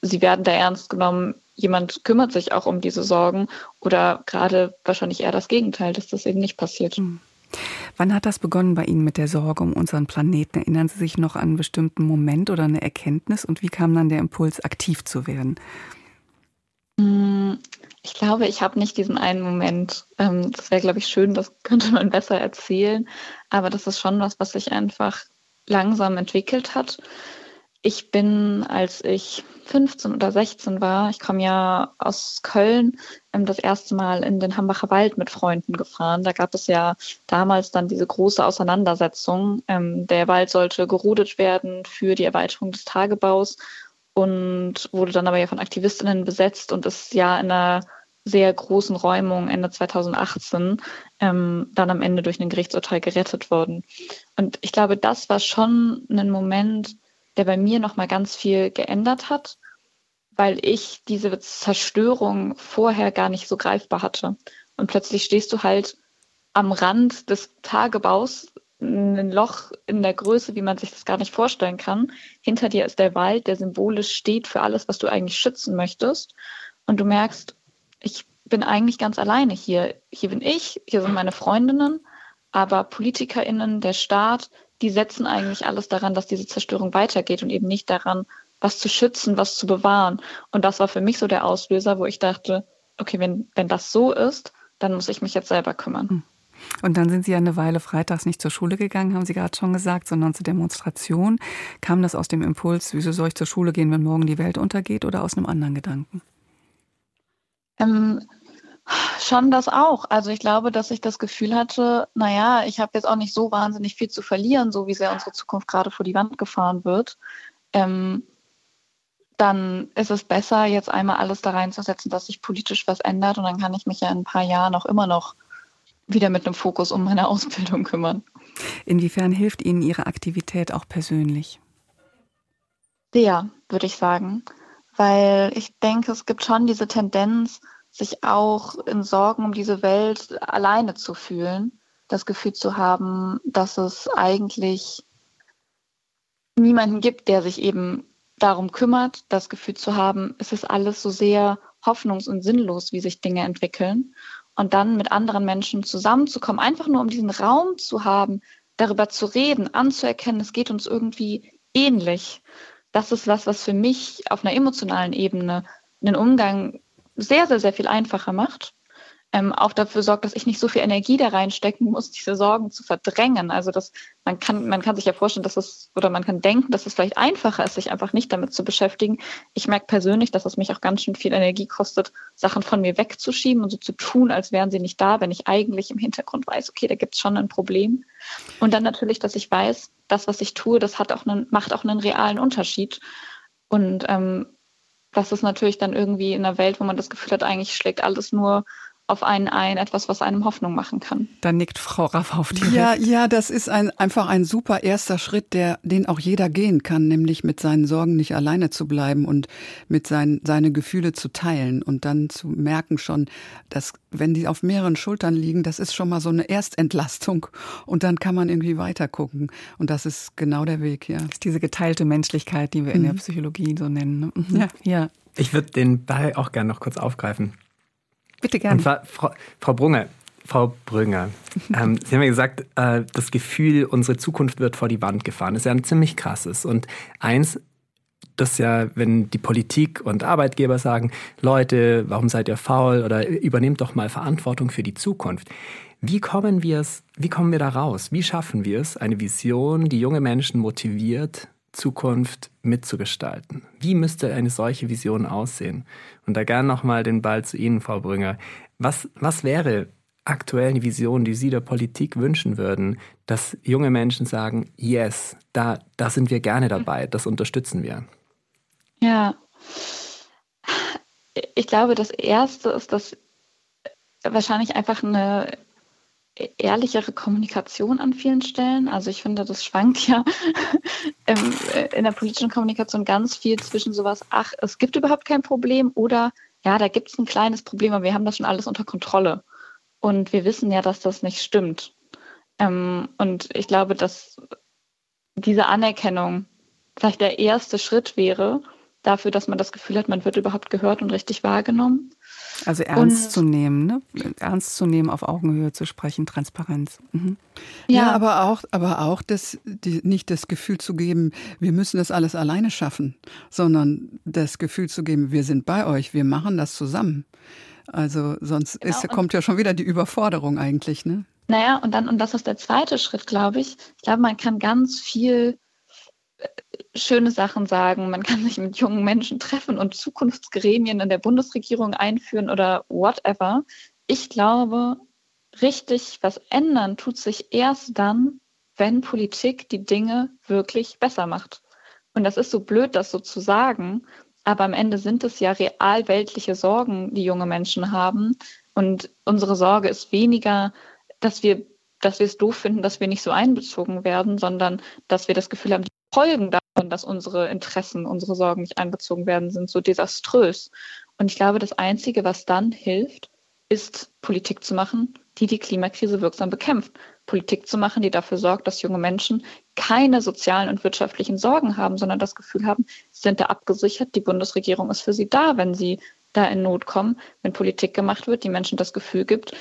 sie werden da ernst genommen, jemand kümmert sich auch um diese Sorgen oder gerade wahrscheinlich eher das Gegenteil, dass das eben nicht passiert. Mhm. Wann hat das begonnen bei Ihnen mit der Sorge um unseren Planeten? Erinnern Sie sich noch an einen bestimmten Moment oder eine Erkenntnis und wie kam dann der Impuls, aktiv zu werden? Mm, ich glaube, ich habe nicht diesen einen Moment. Ähm, das wäre, glaube ich, schön, das (laughs) könnte man besser erzählen. Aber das ist schon was, was sich einfach langsam entwickelt hat. Ich bin, als ich 15 oder 16 war, ich komme ja aus Köln, ähm, das erste Mal in den Hambacher Wald mit Freunden gefahren. Da gab es ja damals dann diese große Auseinandersetzung. Ähm, der Wald sollte gerodet werden für die Erweiterung des Tagebaus und wurde dann aber ja von Aktivistinnen besetzt und ist ja in einer sehr großen Räumung Ende 2018 ähm, dann am Ende durch ein Gerichtsurteil gerettet worden. Und ich glaube, das war schon ein Moment, der bei mir nochmal ganz viel geändert hat, weil ich diese Zerstörung vorher gar nicht so greifbar hatte. Und plötzlich stehst du halt am Rand des Tagebaus ein Loch in der Größe, wie man sich das gar nicht vorstellen kann. Hinter dir ist der Wald, der symbolisch steht für alles, was du eigentlich schützen möchtest. Und du merkst, ich bin eigentlich ganz alleine hier. Hier bin ich, hier sind meine Freundinnen, aber PolitikerInnen, der Staat, die setzen eigentlich alles daran, dass diese Zerstörung weitergeht und eben nicht daran, was zu schützen, was zu bewahren. Und das war für mich so der Auslöser, wo ich dachte, okay, wenn, wenn das so ist, dann muss ich mich jetzt selber kümmern. Und dann sind Sie ja eine Weile freitags nicht zur Schule gegangen, haben Sie gerade schon gesagt, sondern zur Demonstration. Kam das aus dem Impuls, wieso soll ich zur Schule gehen, wenn morgen die Welt untergeht, oder aus einem anderen Gedanken? Ähm, schon das auch. Also ich glaube, dass ich das Gefühl hatte, naja, ich habe jetzt auch nicht so wahnsinnig viel zu verlieren, so wie sehr unsere Zukunft gerade vor die Wand gefahren wird. Ähm, dann ist es besser, jetzt einmal alles da reinzusetzen, dass sich politisch was ändert und dann kann ich mich ja in ein paar Jahren auch immer noch wieder mit einem Fokus um meine Ausbildung kümmern. Inwiefern hilft Ihnen Ihre Aktivität auch persönlich? Sehr, würde ich sagen. Weil ich denke, es gibt schon diese Tendenz, sich auch in Sorgen um diese Welt alleine zu fühlen. Das Gefühl zu haben, dass es eigentlich niemanden gibt, der sich eben darum kümmert. Das Gefühl zu haben, es ist alles so sehr hoffnungs- und sinnlos, wie sich Dinge entwickeln. Und dann mit anderen Menschen zusammenzukommen, einfach nur um diesen Raum zu haben, darüber zu reden, anzuerkennen, es geht uns irgendwie ähnlich. Das ist was, was für mich auf einer emotionalen Ebene den Umgang sehr, sehr, sehr viel einfacher macht ähm, auch dafür sorgt, dass ich nicht so viel Energie da reinstecken muss, diese Sorgen zu verdrängen. Also dass man kann, man kann sich ja vorstellen, dass es oder man kann denken, dass es vielleicht einfacher ist, sich einfach nicht damit zu beschäftigen. Ich merke persönlich, dass es mich auch ganz schön viel Energie kostet, Sachen von mir wegzuschieben und so zu tun, als wären sie nicht da, wenn ich eigentlich im Hintergrund weiß, okay, da gibt es schon ein Problem. Und dann natürlich, dass ich weiß, das, was ich tue, das hat auch einen, macht auch einen realen Unterschied. Und ähm, das ist natürlich dann irgendwie in einer Welt, wo man das Gefühl hat, eigentlich schlägt alles nur auf einen ein, etwas, was einem Hoffnung machen kann. Da nickt Frau Raff auf die Ja, ja, das ist ein, einfach ein super erster Schritt, der, den auch jeder gehen kann, nämlich mit seinen Sorgen nicht alleine zu bleiben und mit seinen, seine Gefühle zu teilen und dann zu merken schon, dass wenn die auf mehreren Schultern liegen, das ist schon mal so eine Erstentlastung und dann kann man irgendwie weiter gucken und das ist genau der Weg, ja. Das ist diese geteilte Menschlichkeit, die wir in mhm. der Psychologie so nennen. Ne? Mhm. Ja, ja. Ich würde den Ball auch gerne noch kurz aufgreifen. Bitte gerne. Und zwar, Frau, Frau Brunge, Frau Brünger, (laughs) ähm, Sie haben ja gesagt, äh, das Gefühl, unsere Zukunft wird vor die Wand gefahren. Das ist ja ein ziemlich krasses. Und eins, das ja, wenn die Politik und Arbeitgeber sagen, Leute, warum seid ihr faul oder übernehmt doch mal Verantwortung für die Zukunft. Wie kommen wir es, wie kommen wir da raus? Wie schaffen wir es, eine Vision, die junge Menschen motiviert, Zukunft mitzugestalten. Wie müsste eine solche Vision aussehen? Und da gern nochmal den Ball zu Ihnen, Frau Brünger. Was, was wäre aktuell eine Vision, die Sie der Politik wünschen würden, dass junge Menschen sagen, yes, da, da sind wir gerne dabei, das unterstützen wir? Ja, ich glaube, das Erste ist, dass wahrscheinlich einfach eine ehrlichere Kommunikation an vielen Stellen. Also ich finde, das schwankt ja (laughs) in der politischen Kommunikation ganz viel zwischen sowas, ach, es gibt überhaupt kein Problem oder ja, da gibt es ein kleines Problem, aber wir haben das schon alles unter Kontrolle. Und wir wissen ja, dass das nicht stimmt. Ähm, und ich glaube, dass diese Anerkennung vielleicht der erste Schritt wäre dafür, dass man das Gefühl hat, man wird überhaupt gehört und richtig wahrgenommen. Also ernst und, zu nehmen, ne? ernst zu nehmen, auf Augenhöhe zu sprechen, Transparenz. Mhm. Ja. ja, aber auch, aber auch das, die, nicht das Gefühl zu geben, wir müssen das alles alleine schaffen, sondern das Gefühl zu geben, wir sind bei euch, wir machen das zusammen. Also sonst genau. ist, kommt ja schon wieder die Überforderung eigentlich, ne? Naja, und dann, und das ist der zweite Schritt, glaube ich. Ich glaube, man kann ganz viel schöne Sachen sagen. Man kann sich mit jungen Menschen treffen und Zukunftsgremien in der Bundesregierung einführen oder whatever. Ich glaube, richtig was ändern tut sich erst dann, wenn Politik die Dinge wirklich besser macht. Und das ist so blöd, das so zu sagen, aber am Ende sind es ja real weltliche Sorgen, die junge Menschen haben. Und unsere Sorge ist weniger, dass wir, dass wir es doof finden, dass wir nicht so einbezogen werden, sondern dass wir das Gefühl haben, Folgen davon, dass unsere Interessen, unsere Sorgen nicht einbezogen werden, sind so desaströs. Und ich glaube, das Einzige, was dann hilft, ist Politik zu machen, die die Klimakrise wirksam bekämpft. Politik zu machen, die dafür sorgt, dass junge Menschen keine sozialen und wirtschaftlichen Sorgen haben, sondern das Gefühl haben, sie sind da abgesichert, die Bundesregierung ist für sie da, wenn sie da in Not kommen, wenn Politik gemacht wird, die Menschen das Gefühl gibt,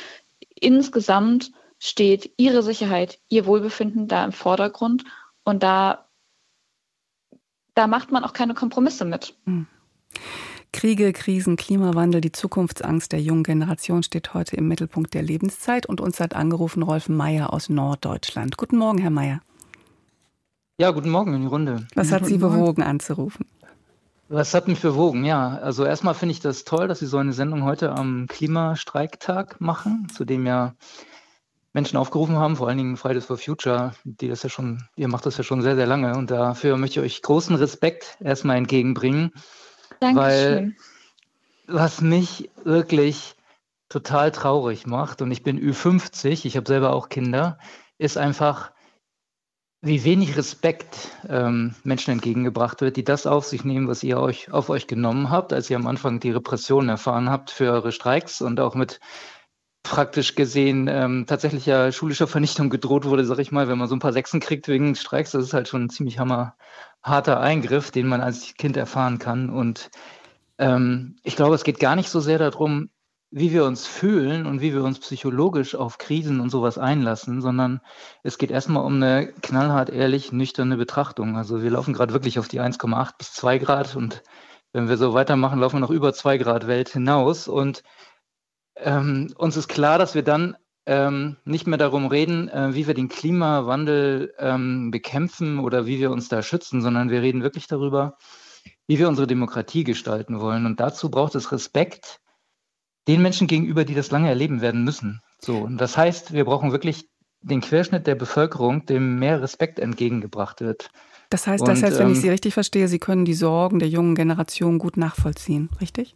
insgesamt steht ihre Sicherheit, ihr Wohlbefinden da im Vordergrund und da da macht man auch keine Kompromisse mit. Hm. Kriege, Krisen, Klimawandel, die Zukunftsangst der jungen Generation steht heute im Mittelpunkt der Lebenszeit. Und uns hat angerufen Rolf Meyer aus Norddeutschland. Guten Morgen, Herr Meyer. Ja, guten Morgen in die Runde. Was hat Sie bewogen anzurufen? Was hat mich bewogen? Ja, also erstmal finde ich das toll, dass Sie so eine Sendung heute am Klimastreiktag machen, zu dem ja Menschen aufgerufen haben, vor allen Dingen Fridays for Future, die das ja schon, ihr macht das ja schon sehr, sehr lange und dafür möchte ich euch großen Respekt erstmal entgegenbringen. Dankeschön. Weil was mich wirklich total traurig macht, und ich bin Ü50, ich habe selber auch Kinder, ist einfach, wie wenig Respekt ähm, Menschen entgegengebracht wird, die das auf sich nehmen, was ihr euch auf euch genommen habt, als ihr am Anfang die Repression erfahren habt für eure Streiks und auch mit praktisch gesehen ähm, tatsächlicher schulischer Vernichtung gedroht wurde, sag ich mal, wenn man so ein paar Sechsen kriegt wegen Streiks, das ist halt schon ein ziemlich hammerharter Eingriff, den man als Kind erfahren kann. Und ähm, ich glaube, es geht gar nicht so sehr darum, wie wir uns fühlen und wie wir uns psychologisch auf Krisen und sowas einlassen, sondern es geht erstmal um eine knallhart ehrlich nüchterne Betrachtung. Also wir laufen gerade wirklich auf die 1,8 bis 2 Grad und wenn wir so weitermachen, laufen wir noch über 2 Grad Welt hinaus und ähm, uns ist klar, dass wir dann ähm, nicht mehr darum reden, äh, wie wir den Klimawandel ähm, bekämpfen oder wie wir uns da schützen, sondern wir reden wirklich darüber, wie wir unsere Demokratie gestalten wollen. Und dazu braucht es Respekt den Menschen gegenüber, die das lange erleben werden müssen. So, und das heißt, wir brauchen wirklich den Querschnitt der Bevölkerung, dem mehr Respekt entgegengebracht wird. Das heißt, das heißt, wenn ich ähm, Sie richtig verstehe, Sie können die Sorgen der jungen Generation gut nachvollziehen, richtig?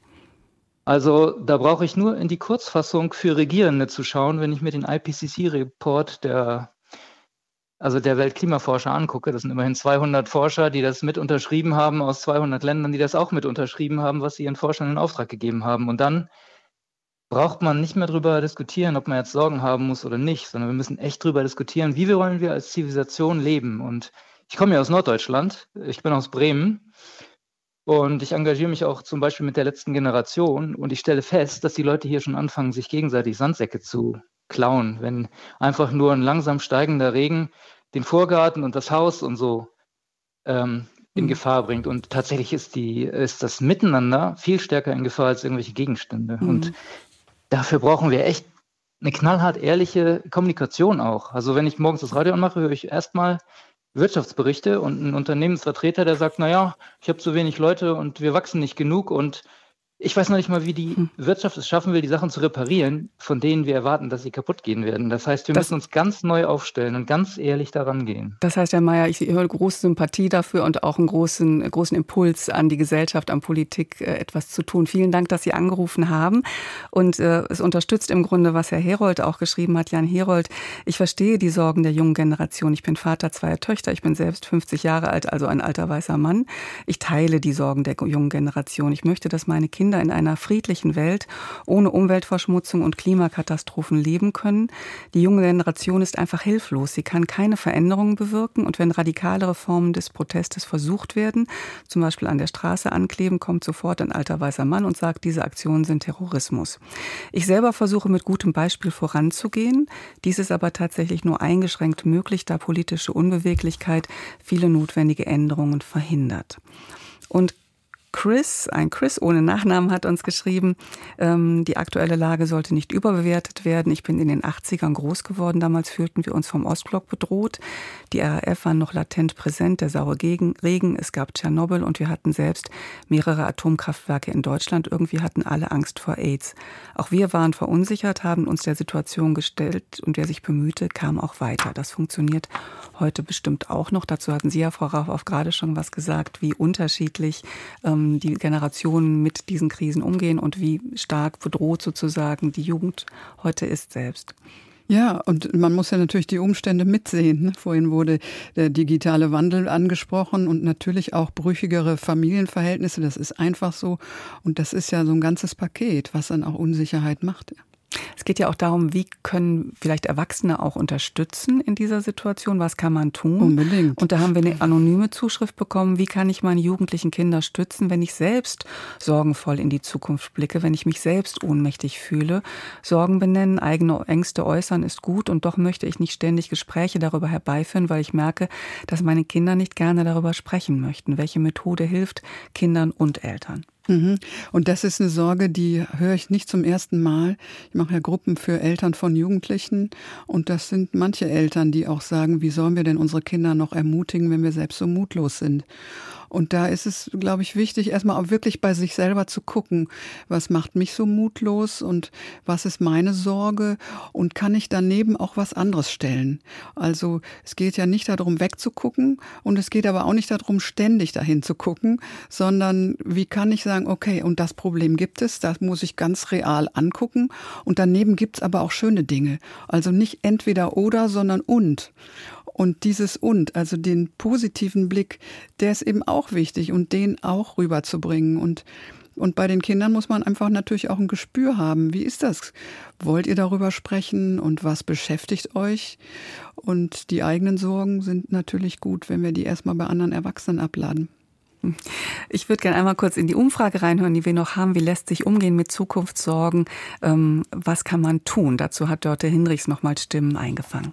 Also da brauche ich nur in die Kurzfassung für Regierende zu schauen, wenn ich mir den IPCC-Report der, also der Weltklimaforscher angucke. Das sind immerhin 200 Forscher, die das mit unterschrieben haben aus 200 Ländern, die das auch mit unterschrieben haben, was sie ihren Forschern in Auftrag gegeben haben. Und dann braucht man nicht mehr darüber diskutieren, ob man jetzt Sorgen haben muss oder nicht, sondern wir müssen echt darüber diskutieren, wie wollen wir als Zivilisation leben. Und ich komme ja aus Norddeutschland, ich bin aus Bremen und ich engagiere mich auch zum Beispiel mit der letzten Generation und ich stelle fest, dass die Leute hier schon anfangen, sich gegenseitig Sandsäcke zu klauen, wenn einfach nur ein langsam steigender Regen den Vorgarten und das Haus und so ähm, in mhm. Gefahr bringt. Und tatsächlich ist, die, ist das Miteinander viel stärker in Gefahr als irgendwelche Gegenstände. Mhm. Und dafür brauchen wir echt eine knallhart ehrliche Kommunikation auch. Also wenn ich morgens das Radio anmache, höre ich erstmal Wirtschaftsberichte und ein Unternehmensvertreter, der sagt, naja, ich habe zu wenig Leute und wir wachsen nicht genug und ich weiß noch nicht mal, wie die hm. Wirtschaft es schaffen will, die Sachen zu reparieren, von denen wir erwarten, dass sie kaputt gehen werden. Das heißt, wir das, müssen uns ganz neu aufstellen und ganz ehrlich daran gehen. Das heißt, Herr Mayer, ich höre große Sympathie dafür und auch einen großen, großen Impuls an die Gesellschaft, an Politik, äh, etwas zu tun. Vielen Dank, dass Sie angerufen haben. Und äh, es unterstützt im Grunde, was Herr Herold auch geschrieben hat, Jan Herold. Ich verstehe die Sorgen der jungen Generation. Ich bin Vater zweier Töchter. Ich bin selbst 50 Jahre alt, also ein alter weißer Mann. Ich teile die Sorgen der jungen Generation. Ich möchte, dass meine Kinder Kinder in einer friedlichen Welt ohne Umweltverschmutzung und Klimakatastrophen leben können. Die junge Generation ist einfach hilflos. Sie kann keine Veränderungen bewirken. Und wenn radikalere Formen des Protestes versucht werden, zum Beispiel an der Straße ankleben, kommt sofort ein alter weißer Mann und sagt, diese Aktionen sind Terrorismus. Ich selber versuche mit gutem Beispiel voranzugehen. Dies ist aber tatsächlich nur eingeschränkt möglich, da politische Unbeweglichkeit viele notwendige Änderungen verhindert. Und Chris, ein Chris ohne Nachnamen, hat uns geschrieben, ähm, die aktuelle Lage sollte nicht überbewertet werden. Ich bin in den 80ern groß geworden. Damals fühlten wir uns vom Ostblock bedroht. Die RAF waren noch latent präsent, der saure Regen, es gab Tschernobyl und wir hatten selbst mehrere Atomkraftwerke in Deutschland. Irgendwie hatten alle Angst vor AIDS. Auch wir waren verunsichert, haben uns der Situation gestellt und wer sich bemühte, kam auch weiter. Das funktioniert heute bestimmt auch noch. Dazu hatten Sie ja, Frau Rauf, gerade schon was gesagt, wie unterschiedlich ähm, die Generationen mit diesen Krisen umgehen und wie stark bedroht sozusagen die Jugend heute ist selbst. Ja, und man muss ja natürlich die Umstände mitsehen. Ne? Vorhin wurde der digitale Wandel angesprochen und natürlich auch brüchigere Familienverhältnisse. Das ist einfach so. Und das ist ja so ein ganzes Paket, was dann auch Unsicherheit macht. Es geht ja auch darum, wie können vielleicht Erwachsene auch unterstützen in dieser Situation? Was kann man tun? Unbedingt. Und da haben wir eine anonyme Zuschrift bekommen. Wie kann ich meine jugendlichen Kinder stützen, wenn ich selbst sorgenvoll in die Zukunft blicke, wenn ich mich selbst ohnmächtig fühle? Sorgen benennen, eigene Ängste äußern ist gut und doch möchte ich nicht ständig Gespräche darüber herbeiführen, weil ich merke, dass meine Kinder nicht gerne darüber sprechen möchten. Welche Methode hilft Kindern und Eltern? Mhm. Und das ist eine Sorge, die höre ich nicht zum ersten Mal. Ich mache ja Gruppen für Eltern von Jugendlichen und das sind manche Eltern, die auch sagen, wie sollen wir denn unsere Kinder noch ermutigen, wenn wir selbst so mutlos sind? Und da ist es, glaube ich, wichtig, erstmal auch wirklich bei sich selber zu gucken, was macht mich so mutlos und was ist meine Sorge und kann ich daneben auch was anderes stellen. Also es geht ja nicht darum, wegzugucken und es geht aber auch nicht darum, ständig dahin zu gucken, sondern wie kann ich sagen, okay, und das Problem gibt es, das muss ich ganz real angucken und daneben gibt es aber auch schöne Dinge. Also nicht entweder oder, sondern und. Und dieses und, also den positiven Blick, der ist eben auch wichtig und den auch rüberzubringen. Und, und bei den Kindern muss man einfach natürlich auch ein Gespür haben. Wie ist das? Wollt ihr darüber sprechen und was beschäftigt euch? Und die eigenen Sorgen sind natürlich gut, wenn wir die erstmal bei anderen Erwachsenen abladen. Ich würde gerne einmal kurz in die Umfrage reinhören, die wir noch haben. Wie lässt sich umgehen mit Zukunftssorgen? Ähm, was kann man tun? Dazu hat Dörte Hinrichs nochmal Stimmen eingefangen.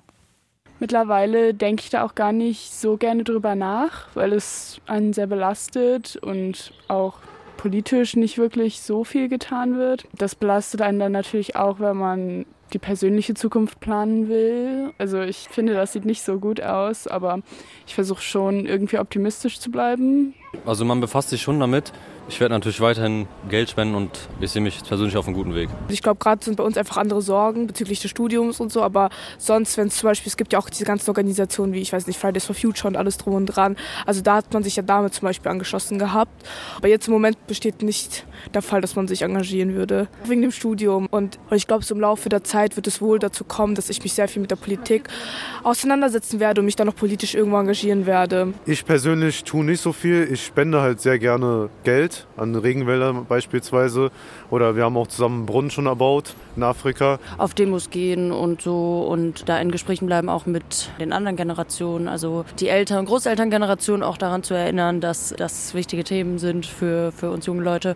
Mittlerweile denke ich da auch gar nicht so gerne drüber nach, weil es einen sehr belastet und auch politisch nicht wirklich so viel getan wird. Das belastet einen dann natürlich auch, wenn man die persönliche Zukunft planen will. Also ich finde, das sieht nicht so gut aus, aber ich versuche schon irgendwie optimistisch zu bleiben. Also man befasst sich schon damit, ich werde natürlich weiterhin Geld spenden und ich sehe mich persönlich auf einem guten Weg. Ich glaube, gerade sind bei uns einfach andere Sorgen bezüglich des Studiums und so, aber sonst, wenn es zum Beispiel, es gibt ja auch diese ganzen Organisationen wie, ich weiß nicht, Fridays for Future und alles drum und dran. Also da hat man sich ja damit zum Beispiel angeschlossen gehabt. Aber jetzt im Moment besteht nicht der Fall, dass man sich engagieren würde. Wegen dem Studium. Und ich glaube, so im Laufe der Zeit wird es wohl dazu kommen, dass ich mich sehr viel mit der Politik auseinandersetzen werde und mich dann noch politisch irgendwo engagieren werde. Ich persönlich tue nicht so viel. Ich spende halt sehr gerne Geld an Regenwälder beispielsweise. Oder wir haben auch zusammen einen Brunnen schon erbaut in Afrika. Auf Demos gehen und so und da in Gesprächen bleiben auch mit den anderen Generationen, also die Eltern- und Großelterngeneration auch daran zu erinnern, dass das wichtige Themen sind für, für uns junge Leute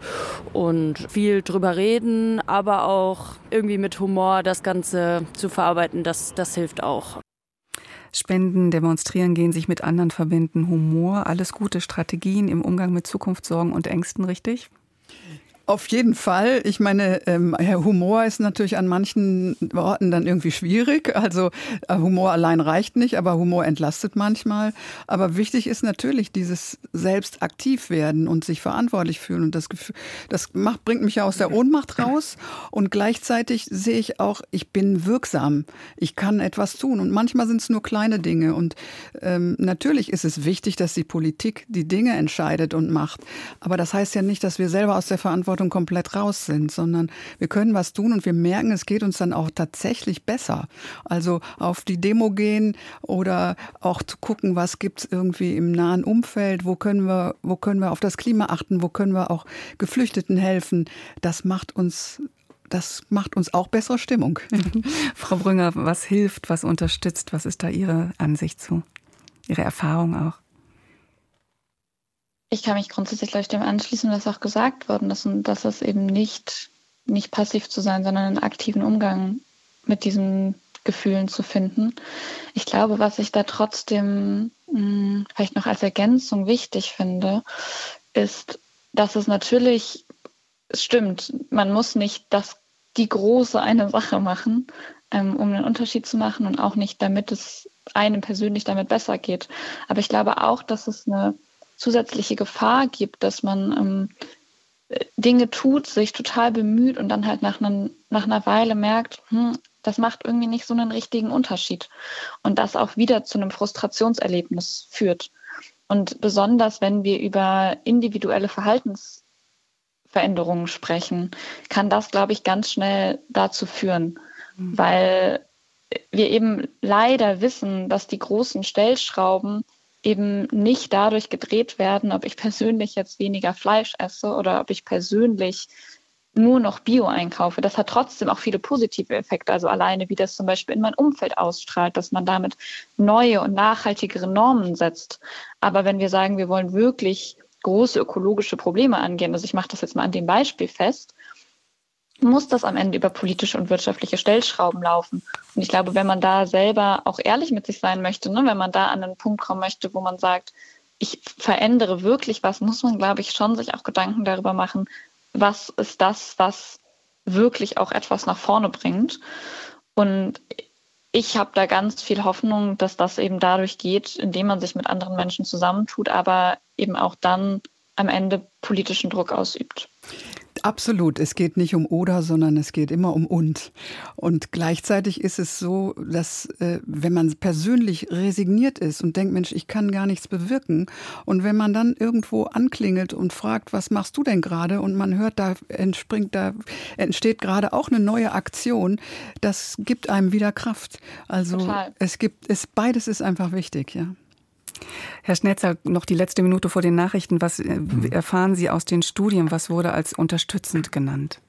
und viel drüber reden, aber auch irgendwie mit Humor das Ganze zu verarbeiten, das, das hilft auch. Spenden, demonstrieren gehen, sich mit anderen verbinden, Humor, alles gute Strategien im Umgang mit Zukunftssorgen und Ängsten, richtig? Auf jeden Fall. Ich meine, ähm, Humor ist natürlich an manchen Orten dann irgendwie schwierig. Also äh, Humor allein reicht nicht, aber Humor entlastet manchmal. Aber wichtig ist natürlich dieses selbst aktiv werden und sich verantwortlich fühlen. Und das, Gefühl, das macht, bringt mich ja aus der Ohnmacht raus. Und gleichzeitig sehe ich auch, ich bin wirksam. Ich kann etwas tun. Und manchmal sind es nur kleine Dinge. Und ähm, natürlich ist es wichtig, dass die Politik die Dinge entscheidet und macht. Aber das heißt ja nicht, dass wir selber aus der Verantwortung Verantwortung komplett raus sind, sondern wir können was tun und wir merken, es geht uns dann auch tatsächlich besser. Also auf die Demo gehen oder auch zu gucken, was gibt es irgendwie im nahen Umfeld, wo können wir, wo können wir auf das Klima achten, wo können wir auch Geflüchteten helfen. Das macht uns das macht uns auch bessere Stimmung. (laughs) Frau Brünger, was hilft, was unterstützt? Was ist da Ihre Ansicht zu? Ihre Erfahrung auch? Ich kann mich grundsätzlich, glaube ich, dem anschließen, was auch gesagt worden ist, und dass es eben nicht, nicht passiv zu sein, sondern einen aktiven Umgang mit diesen Gefühlen zu finden. Ich glaube, was ich da trotzdem mh, hm, vielleicht noch als Ergänzung wichtig finde, ist, dass es natürlich, es stimmt, man muss nicht das, die große eine Sache machen, ähm, um einen Unterschied zu machen und auch nicht, damit es einem persönlich damit besser geht. Aber ich glaube auch, dass es eine zusätzliche Gefahr gibt, dass man ähm, Dinge tut, sich total bemüht und dann halt nach, einem, nach einer Weile merkt, hm, das macht irgendwie nicht so einen richtigen Unterschied. Und das auch wieder zu einem Frustrationserlebnis führt. Und besonders, wenn wir über individuelle Verhaltensveränderungen sprechen, kann das, glaube ich, ganz schnell dazu führen, mhm. weil wir eben leider wissen, dass die großen Stellschrauben eben nicht dadurch gedreht werden, ob ich persönlich jetzt weniger Fleisch esse oder ob ich persönlich nur noch Bio einkaufe. Das hat trotzdem auch viele positive Effekte. Also alleine, wie das zum Beispiel in mein Umfeld ausstrahlt, dass man damit neue und nachhaltigere Normen setzt. Aber wenn wir sagen, wir wollen wirklich große ökologische Probleme angehen, also ich mache das jetzt mal an dem Beispiel fest, muss das am Ende über politische und wirtschaftliche Stellschrauben laufen. Und ich glaube, wenn man da selber auch ehrlich mit sich sein möchte, ne, wenn man da an einen Punkt kommen möchte, wo man sagt, ich verändere wirklich was, muss man, glaube ich, schon sich auch Gedanken darüber machen, was ist das, was wirklich auch etwas nach vorne bringt. Und ich habe da ganz viel Hoffnung, dass das eben dadurch geht, indem man sich mit anderen Menschen zusammentut, aber eben auch dann am Ende politischen Druck ausübt. Absolut. Es geht nicht um oder, sondern es geht immer um und. Und gleichzeitig ist es so, dass äh, wenn man persönlich resigniert ist und denkt, Mensch, ich kann gar nichts bewirken, und wenn man dann irgendwo anklingelt und fragt, was machst du denn gerade, und man hört, da entspringt, da entsteht gerade auch eine neue Aktion, das gibt einem wieder Kraft. Also Total. es gibt, es beides ist einfach wichtig, ja. Herr Schnetzer, noch die letzte Minute vor den Nachrichten. Was äh, erfahren Sie aus den Studien? Was wurde als unterstützend genannt?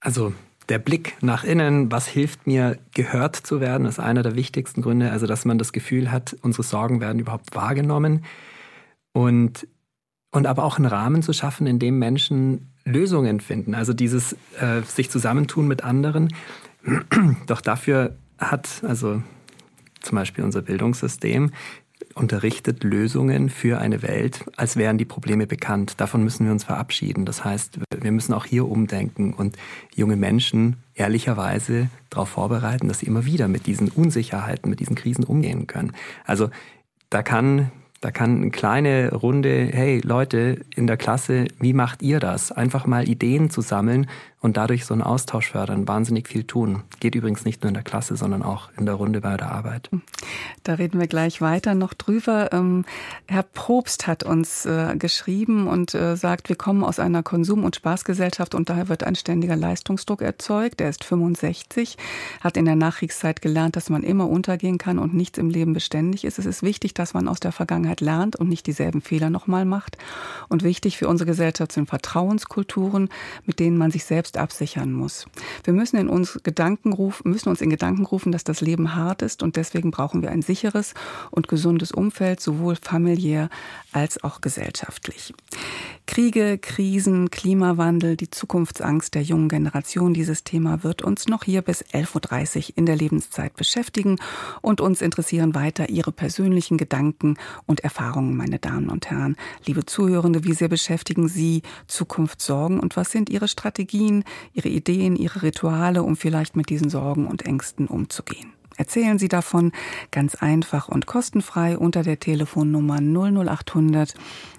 Also der Blick nach innen, was hilft mir, gehört zu werden, ist einer der wichtigsten Gründe. Also, dass man das Gefühl hat, unsere Sorgen werden überhaupt wahrgenommen. und, und aber auch einen Rahmen zu schaffen, in dem Menschen Lösungen finden. Also dieses äh, sich zusammentun mit anderen. (clears throat) Doch dafür hat also zum Beispiel unser Bildungssystem unterrichtet Lösungen für eine Welt, als wären die Probleme bekannt. Davon müssen wir uns verabschieden. Das heißt, wir müssen auch hier umdenken und junge Menschen ehrlicherweise darauf vorbereiten, dass sie immer wieder mit diesen Unsicherheiten, mit diesen Krisen umgehen können. Also da kann da kann eine kleine Runde, hey Leute in der Klasse, wie macht ihr das? Einfach mal Ideen zu sammeln und dadurch so einen Austausch fördern, wahnsinnig viel tun. Geht übrigens nicht nur in der Klasse, sondern auch in der Runde bei der Arbeit. Da reden wir gleich weiter noch drüber. Ähm, Herr Probst hat uns äh, geschrieben und äh, sagt, wir kommen aus einer Konsum- und Spaßgesellschaft und daher wird ein ständiger Leistungsdruck erzeugt. Er ist 65, hat in der Nachkriegszeit gelernt, dass man immer untergehen kann und nichts im Leben beständig ist. Es ist wichtig, dass man aus der Vergangenheit lernt und nicht dieselben Fehler nochmal macht. Und wichtig für unsere Gesellschaft sind Vertrauenskulturen, mit denen man sich selbst selbst absichern muss. Wir müssen, in uns, Gedanken rufen, müssen uns in Gedanken rufen, dass das Leben hart ist und deswegen brauchen wir ein sicheres und gesundes Umfeld, sowohl familiär als auch gesellschaftlich. Kriege, Krisen, Klimawandel, die Zukunftsangst der jungen Generation, dieses Thema wird uns noch hier bis 11.30 Uhr in der Lebenszeit beschäftigen und uns interessieren weiter Ihre persönlichen Gedanken und Erfahrungen, meine Damen und Herren. Liebe Zuhörende, wie sehr beschäftigen Sie Zukunftssorgen und was sind Ihre Strategien, Ihre Ideen, Ihre Rituale, um vielleicht mit diesen Sorgen und Ängsten umzugehen? Erzählen Sie davon ganz einfach und kostenfrei unter der Telefonnummer 00800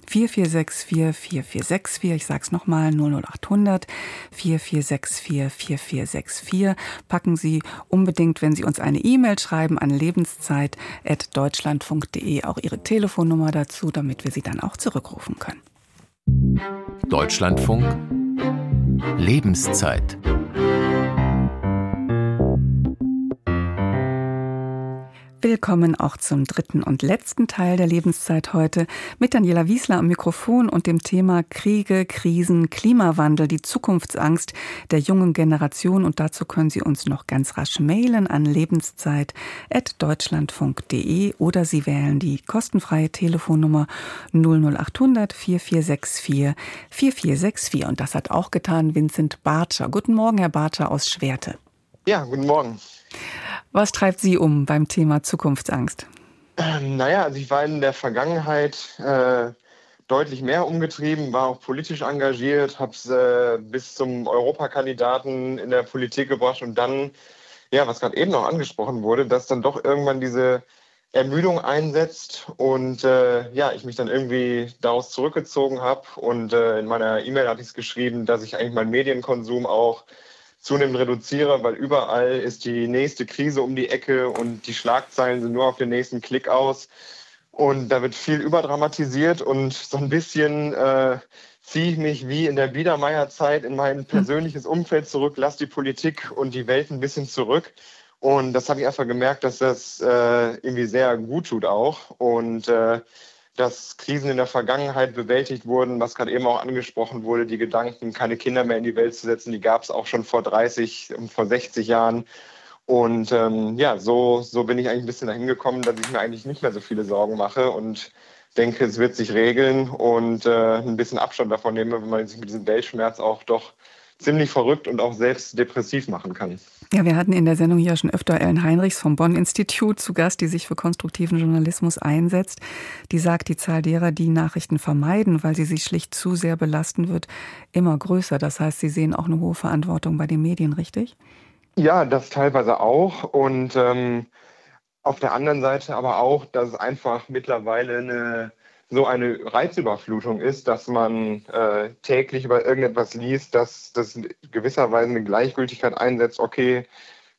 4464 4464. Ich sag's nochmal 00800 4464 4464. Packen Sie unbedingt, wenn Sie uns eine E-Mail schreiben, an lebenszeit.deutschlandfunk.de auch Ihre Telefonnummer dazu, damit wir Sie dann auch zurückrufen können. Deutschlandfunk Lebenszeit Willkommen auch zum dritten und letzten Teil der Lebenszeit heute mit Daniela Wiesler am Mikrofon und dem Thema Kriege, Krisen, Klimawandel, die Zukunftsangst der jungen Generation. Und dazu können Sie uns noch ganz rasch mailen an lebenszeit.deutschlandfunk.de oder Sie wählen die kostenfreie Telefonnummer 00800 4464 4464. Und das hat auch getan Vincent Bartscher. Guten Morgen, Herr Bartscher aus Schwerte. Ja, guten Morgen. Was treibt Sie um beim Thema Zukunftsangst? Ähm, naja, also ich war in der Vergangenheit äh, deutlich mehr umgetrieben, war auch politisch engagiert, habe es äh, bis zum Europakandidaten in der Politik gebracht und dann, ja, was gerade eben noch angesprochen wurde, dass dann doch irgendwann diese Ermüdung einsetzt und äh, ja, ich mich dann irgendwie daraus zurückgezogen habe und äh, in meiner E-Mail hatte ich es geschrieben, dass ich eigentlich meinen Medienkonsum auch zunehmend reduziere, weil überall ist die nächste Krise um die Ecke und die Schlagzeilen sind nur auf den nächsten Klick aus. Und da wird viel überdramatisiert und so ein bisschen äh, ziehe ich mich wie in der Biedermeierzeit in mein hm. persönliches Umfeld zurück, lasse die Politik und die Welt ein bisschen zurück. Und das habe ich einfach gemerkt, dass das äh, irgendwie sehr gut tut auch. Und äh, dass Krisen in der Vergangenheit bewältigt wurden, was gerade eben auch angesprochen wurde, die Gedanken, keine Kinder mehr in die Welt zu setzen, die gab es auch schon vor 30 und vor 60 Jahren. Und ähm, ja, so, so bin ich eigentlich ein bisschen dahin gekommen, dass ich mir eigentlich nicht mehr so viele Sorgen mache und denke, es wird sich regeln und äh, ein bisschen Abstand davon nehme, wenn man sich mit diesem Weltschmerz auch doch ziemlich verrückt und auch selbst depressiv machen kann. Ja, wir hatten in der Sendung hier schon öfter Ellen Heinrichs vom Bonn-Institut zu Gast, die sich für konstruktiven Journalismus einsetzt. Die sagt, die Zahl derer, die Nachrichten vermeiden, weil sie sich schlicht zu sehr belasten wird, immer größer. Das heißt, Sie sehen auch eine hohe Verantwortung bei den Medien, richtig? Ja, das teilweise auch. Und ähm, auf der anderen Seite aber auch, dass es einfach mittlerweile eine so eine Reizüberflutung ist, dass man äh, täglich über irgendetwas liest, dass das gewisserweise eine Gleichgültigkeit einsetzt, okay,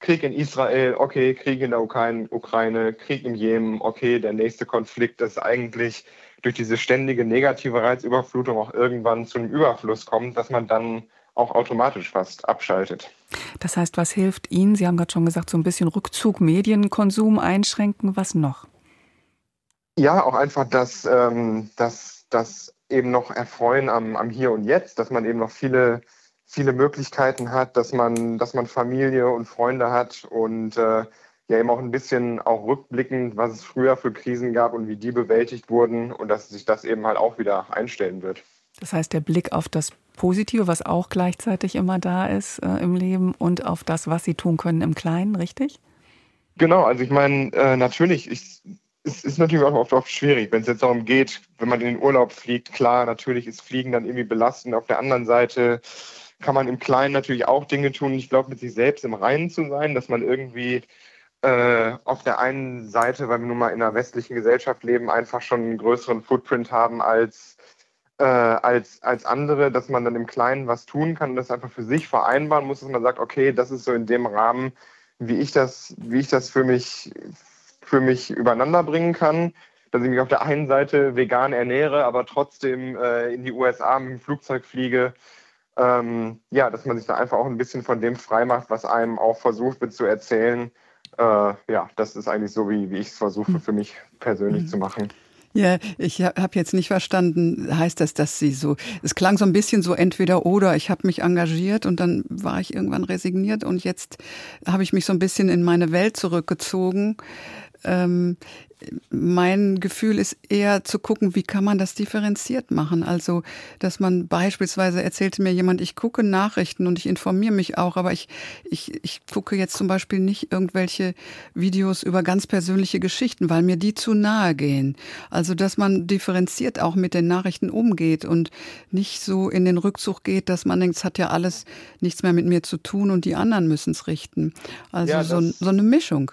Krieg in Israel, okay, Krieg in der Ukraine, Krieg im Jemen, okay, der nächste Konflikt, dass eigentlich durch diese ständige negative Reizüberflutung auch irgendwann zu einem Überfluss kommt, dass man dann auch automatisch fast abschaltet. Das heißt, was hilft Ihnen? Sie haben gerade schon gesagt, so ein bisschen Rückzug, Medienkonsum einschränken. Was noch? Ja, auch einfach das, ähm, das, das eben noch Erfreuen am, am Hier und Jetzt, dass man eben noch viele, viele Möglichkeiten hat, dass man, dass man Familie und Freunde hat und äh, ja eben auch ein bisschen auch rückblickend, was es früher für Krisen gab und wie die bewältigt wurden und dass sich das eben halt auch wieder einstellen wird. Das heißt, der Blick auf das Positive, was auch gleichzeitig immer da ist äh, im Leben und auf das, was sie tun können im Kleinen, richtig? Genau, also ich meine, äh, natürlich, ich, es ist natürlich auch oft, oft schwierig, wenn es jetzt darum geht, wenn man in den Urlaub fliegt. Klar, natürlich ist Fliegen dann irgendwie belastend. Auf der anderen Seite kann man im Kleinen natürlich auch Dinge tun. Ich glaube, mit sich selbst im Reinen zu sein, dass man irgendwie äh, auf der einen Seite, weil wir nun mal in einer westlichen Gesellschaft leben, einfach schon einen größeren Footprint haben als, äh, als, als andere, dass man dann im Kleinen was tun kann und das einfach für sich vereinbaren muss, dass man sagt, okay, das ist so in dem Rahmen, wie ich das, wie ich das für mich, für mich übereinander bringen kann. Dass ich mich auf der einen Seite vegan ernähre, aber trotzdem äh, in die USA mit dem Flugzeug fliege. Ähm, ja, dass man sich da einfach auch ein bisschen von dem freimacht, was einem auch versucht wird zu erzählen. Äh, ja, das ist eigentlich so, wie, wie ich es versuche für mich persönlich mhm. zu machen. Ja, ich habe jetzt nicht verstanden, heißt das, dass Sie so, es klang so ein bisschen so entweder oder, ich habe mich engagiert und dann war ich irgendwann resigniert und jetzt habe ich mich so ein bisschen in meine Welt zurückgezogen. Ähm, mein Gefühl ist eher zu gucken, wie kann man das differenziert machen. Also, dass man beispielsweise erzählte mir jemand, ich gucke Nachrichten und ich informiere mich auch, aber ich, ich, ich gucke jetzt zum Beispiel nicht irgendwelche Videos über ganz persönliche Geschichten, weil mir die zu nahe gehen. Also, dass man differenziert auch mit den Nachrichten umgeht und nicht so in den Rückzug geht, dass man denkt, es hat ja alles nichts mehr mit mir zu tun und die anderen müssen es richten. Also ja, so, so eine Mischung.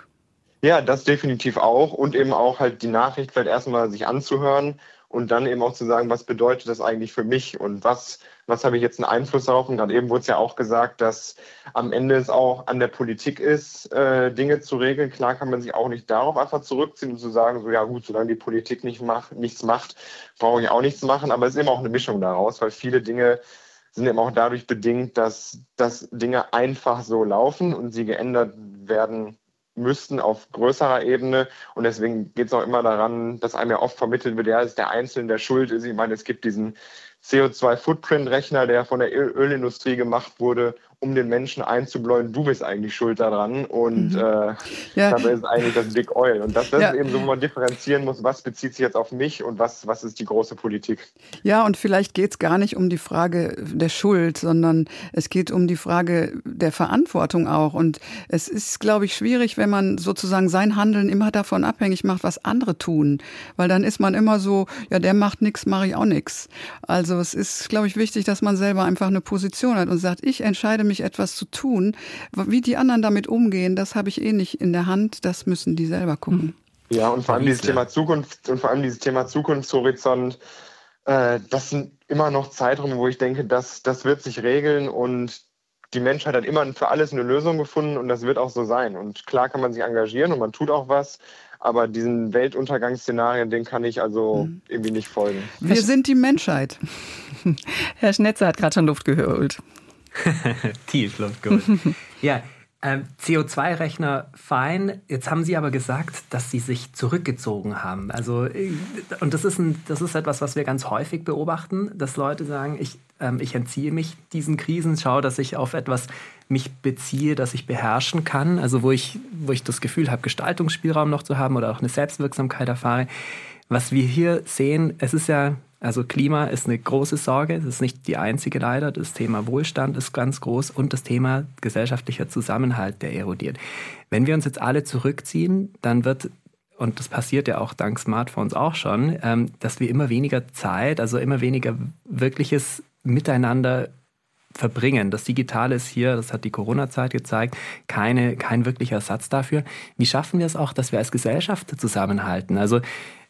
Ja, das definitiv auch und eben auch halt die Nachricht vielleicht erstmal sich anzuhören und dann eben auch zu sagen, was bedeutet das eigentlich für mich und was, was habe ich jetzt einen Einfluss darauf? Und gerade eben wurde es ja auch gesagt, dass am Ende es auch an der Politik ist, äh, Dinge zu regeln. Klar kann man sich auch nicht darauf einfach zurückziehen und zu sagen, so ja gut, solange die Politik nicht macht, nichts macht, brauche ich auch nichts machen. Aber es ist eben auch eine Mischung daraus, weil viele Dinge sind eben auch dadurch bedingt, dass, dass Dinge einfach so laufen und sie geändert werden müssten auf größerer Ebene. Und deswegen geht es auch immer daran, dass einem ja oft vermittelt wird, ja, ist der Einzelne, der schuld ist. Ich meine, es gibt diesen CO2-Footprint-Rechner, der von der Ölindustrie gemacht wurde um den Menschen einzubläuen, du bist eigentlich schuld daran und mhm. äh, ja. dabei ist eigentlich das Big Oil. Und das, das ja. ist eben so, wo man differenzieren muss, was bezieht sich jetzt auf mich und was, was ist die große Politik. Ja, und vielleicht geht es gar nicht um die Frage der Schuld, sondern es geht um die Frage der Verantwortung auch. Und es ist, glaube ich, schwierig, wenn man sozusagen sein Handeln immer davon abhängig macht, was andere tun. Weil dann ist man immer so, ja, der macht nichts, mache ich auch nichts. Also es ist, glaube ich, wichtig, dass man selber einfach eine Position hat und sagt, ich entscheide mich, mich etwas zu tun. Wie die anderen damit umgehen, das habe ich eh nicht in der Hand. Das müssen die selber gucken. Ja, und vor allem dieses Thema Zukunft und vor allem dieses Thema Zukunftshorizont, äh, das sind immer noch Zeiträume, wo ich denke, das, das wird sich regeln und die Menschheit hat immer für alles eine Lösung gefunden und das wird auch so sein. Und klar kann man sich engagieren und man tut auch was, aber diesen Weltuntergangsszenarien, den kann ich also mhm. irgendwie nicht folgen. Wir sind die Menschheit. (laughs) Herr Schnetzer hat gerade schon Luft geholt. (laughs) Tief geholt. (laughs) ja, ähm, CO2-Rechner fein. Jetzt haben Sie aber gesagt, dass Sie sich zurückgezogen haben. Also, äh, und das ist, ein, das ist etwas, was wir ganz häufig beobachten, dass Leute sagen, ich, ähm, ich entziehe mich diesen Krisen, schaue, dass ich auf etwas mich beziehe, das ich beherrschen kann. Also, wo ich, wo ich das Gefühl habe, Gestaltungsspielraum noch zu haben oder auch eine Selbstwirksamkeit erfahre. Was wir hier sehen, es ist ja also Klima ist eine große Sorge, das ist nicht die einzige leider. Das Thema Wohlstand ist ganz groß und das Thema gesellschaftlicher Zusammenhalt, der erodiert. Wenn wir uns jetzt alle zurückziehen, dann wird und das passiert ja auch dank Smartphones auch schon, ähm, dass wir immer weniger Zeit, also immer weniger wirkliches Miteinander verbringen. Das Digitale ist hier, das hat die Corona-Zeit gezeigt, keine, kein wirklicher Ersatz dafür. Wie schaffen wir es auch, dass wir als Gesellschaft zusammenhalten? Also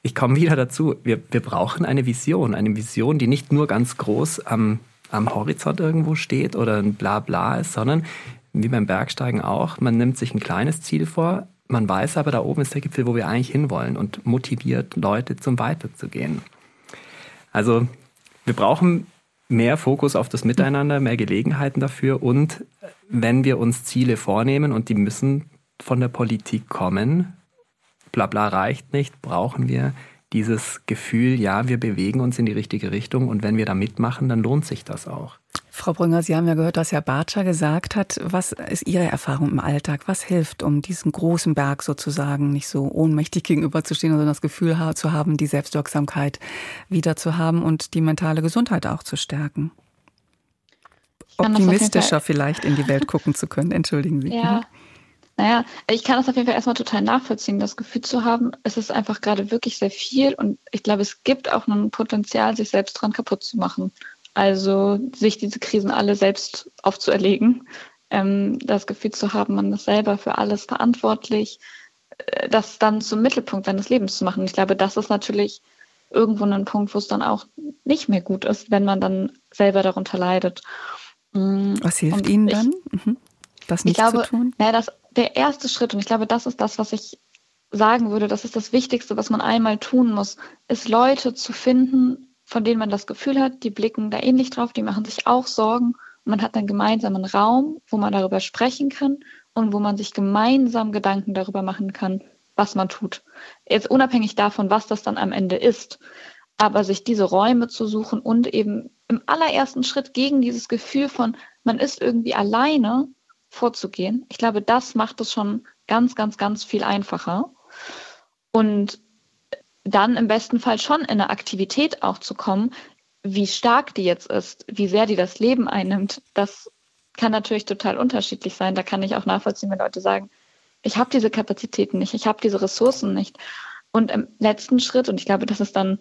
ich komme wieder dazu, wir, wir brauchen eine Vision, eine Vision, die nicht nur ganz groß am, am Horizont irgendwo steht oder ein Blabla ist, sondern wie beim Bergsteigen auch, man nimmt sich ein kleines Ziel vor, man weiß aber, da oben ist der Gipfel, wo wir eigentlich hinwollen und motiviert Leute zum Weiterzugehen. Also wir brauchen mehr Fokus auf das Miteinander, mehr Gelegenheiten dafür und wenn wir uns Ziele vornehmen und die müssen von der Politik kommen, Blabla reicht nicht, brauchen wir dieses Gefühl, ja, wir bewegen uns in die richtige Richtung und wenn wir da mitmachen, dann lohnt sich das auch. Frau Brünger, Sie haben ja gehört, was Herr Bartscher gesagt hat. Was ist Ihre Erfahrung im Alltag? Was hilft, um diesen großen Berg sozusagen nicht so ohnmächtig gegenüberzustehen, sondern das Gefühl zu haben, die Selbstwirksamkeit wieder zu haben und die mentale Gesundheit auch zu stärken? Optimistischer vielleicht in die Welt gucken zu können. Entschuldigen Sie. Ja. Naja, ich kann das auf jeden Fall erstmal total nachvollziehen, das Gefühl zu haben, es ist einfach gerade wirklich sehr viel und ich glaube, es gibt auch ein Potenzial, sich selbst dran kaputt zu machen. Also sich diese Krisen alle selbst aufzuerlegen, ähm, das Gefühl zu haben, man ist selber für alles verantwortlich, äh, das dann zum Mittelpunkt seines Lebens zu machen. Ich glaube, das ist natürlich irgendwo ein Punkt, wo es dann auch nicht mehr gut ist, wenn man dann selber darunter leidet. Mm, was hilft und Ihnen dann, ich, mhm. das nicht glaube, zu tun? Naja, das, der erste Schritt, und ich glaube, das ist das, was ich sagen würde, das ist das Wichtigste, was man einmal tun muss, ist Leute zu finden, von denen man das Gefühl hat, die blicken da ähnlich drauf, die machen sich auch Sorgen. Und man hat einen gemeinsamen Raum, wo man darüber sprechen kann und wo man sich gemeinsam Gedanken darüber machen kann, was man tut. Jetzt unabhängig davon, was das dann am Ende ist. Aber sich diese Räume zu suchen und eben im allerersten Schritt gegen dieses Gefühl von, man ist irgendwie alleine vorzugehen. Ich glaube, das macht es schon ganz, ganz, ganz viel einfacher. Und dann im besten Fall schon in eine Aktivität auch zu kommen, wie stark die jetzt ist, wie sehr die das Leben einnimmt, das kann natürlich total unterschiedlich sein. Da kann ich auch nachvollziehen, wenn Leute sagen, ich habe diese Kapazitäten nicht, ich habe diese Ressourcen nicht. Und im letzten Schritt, und ich glaube, das ist dann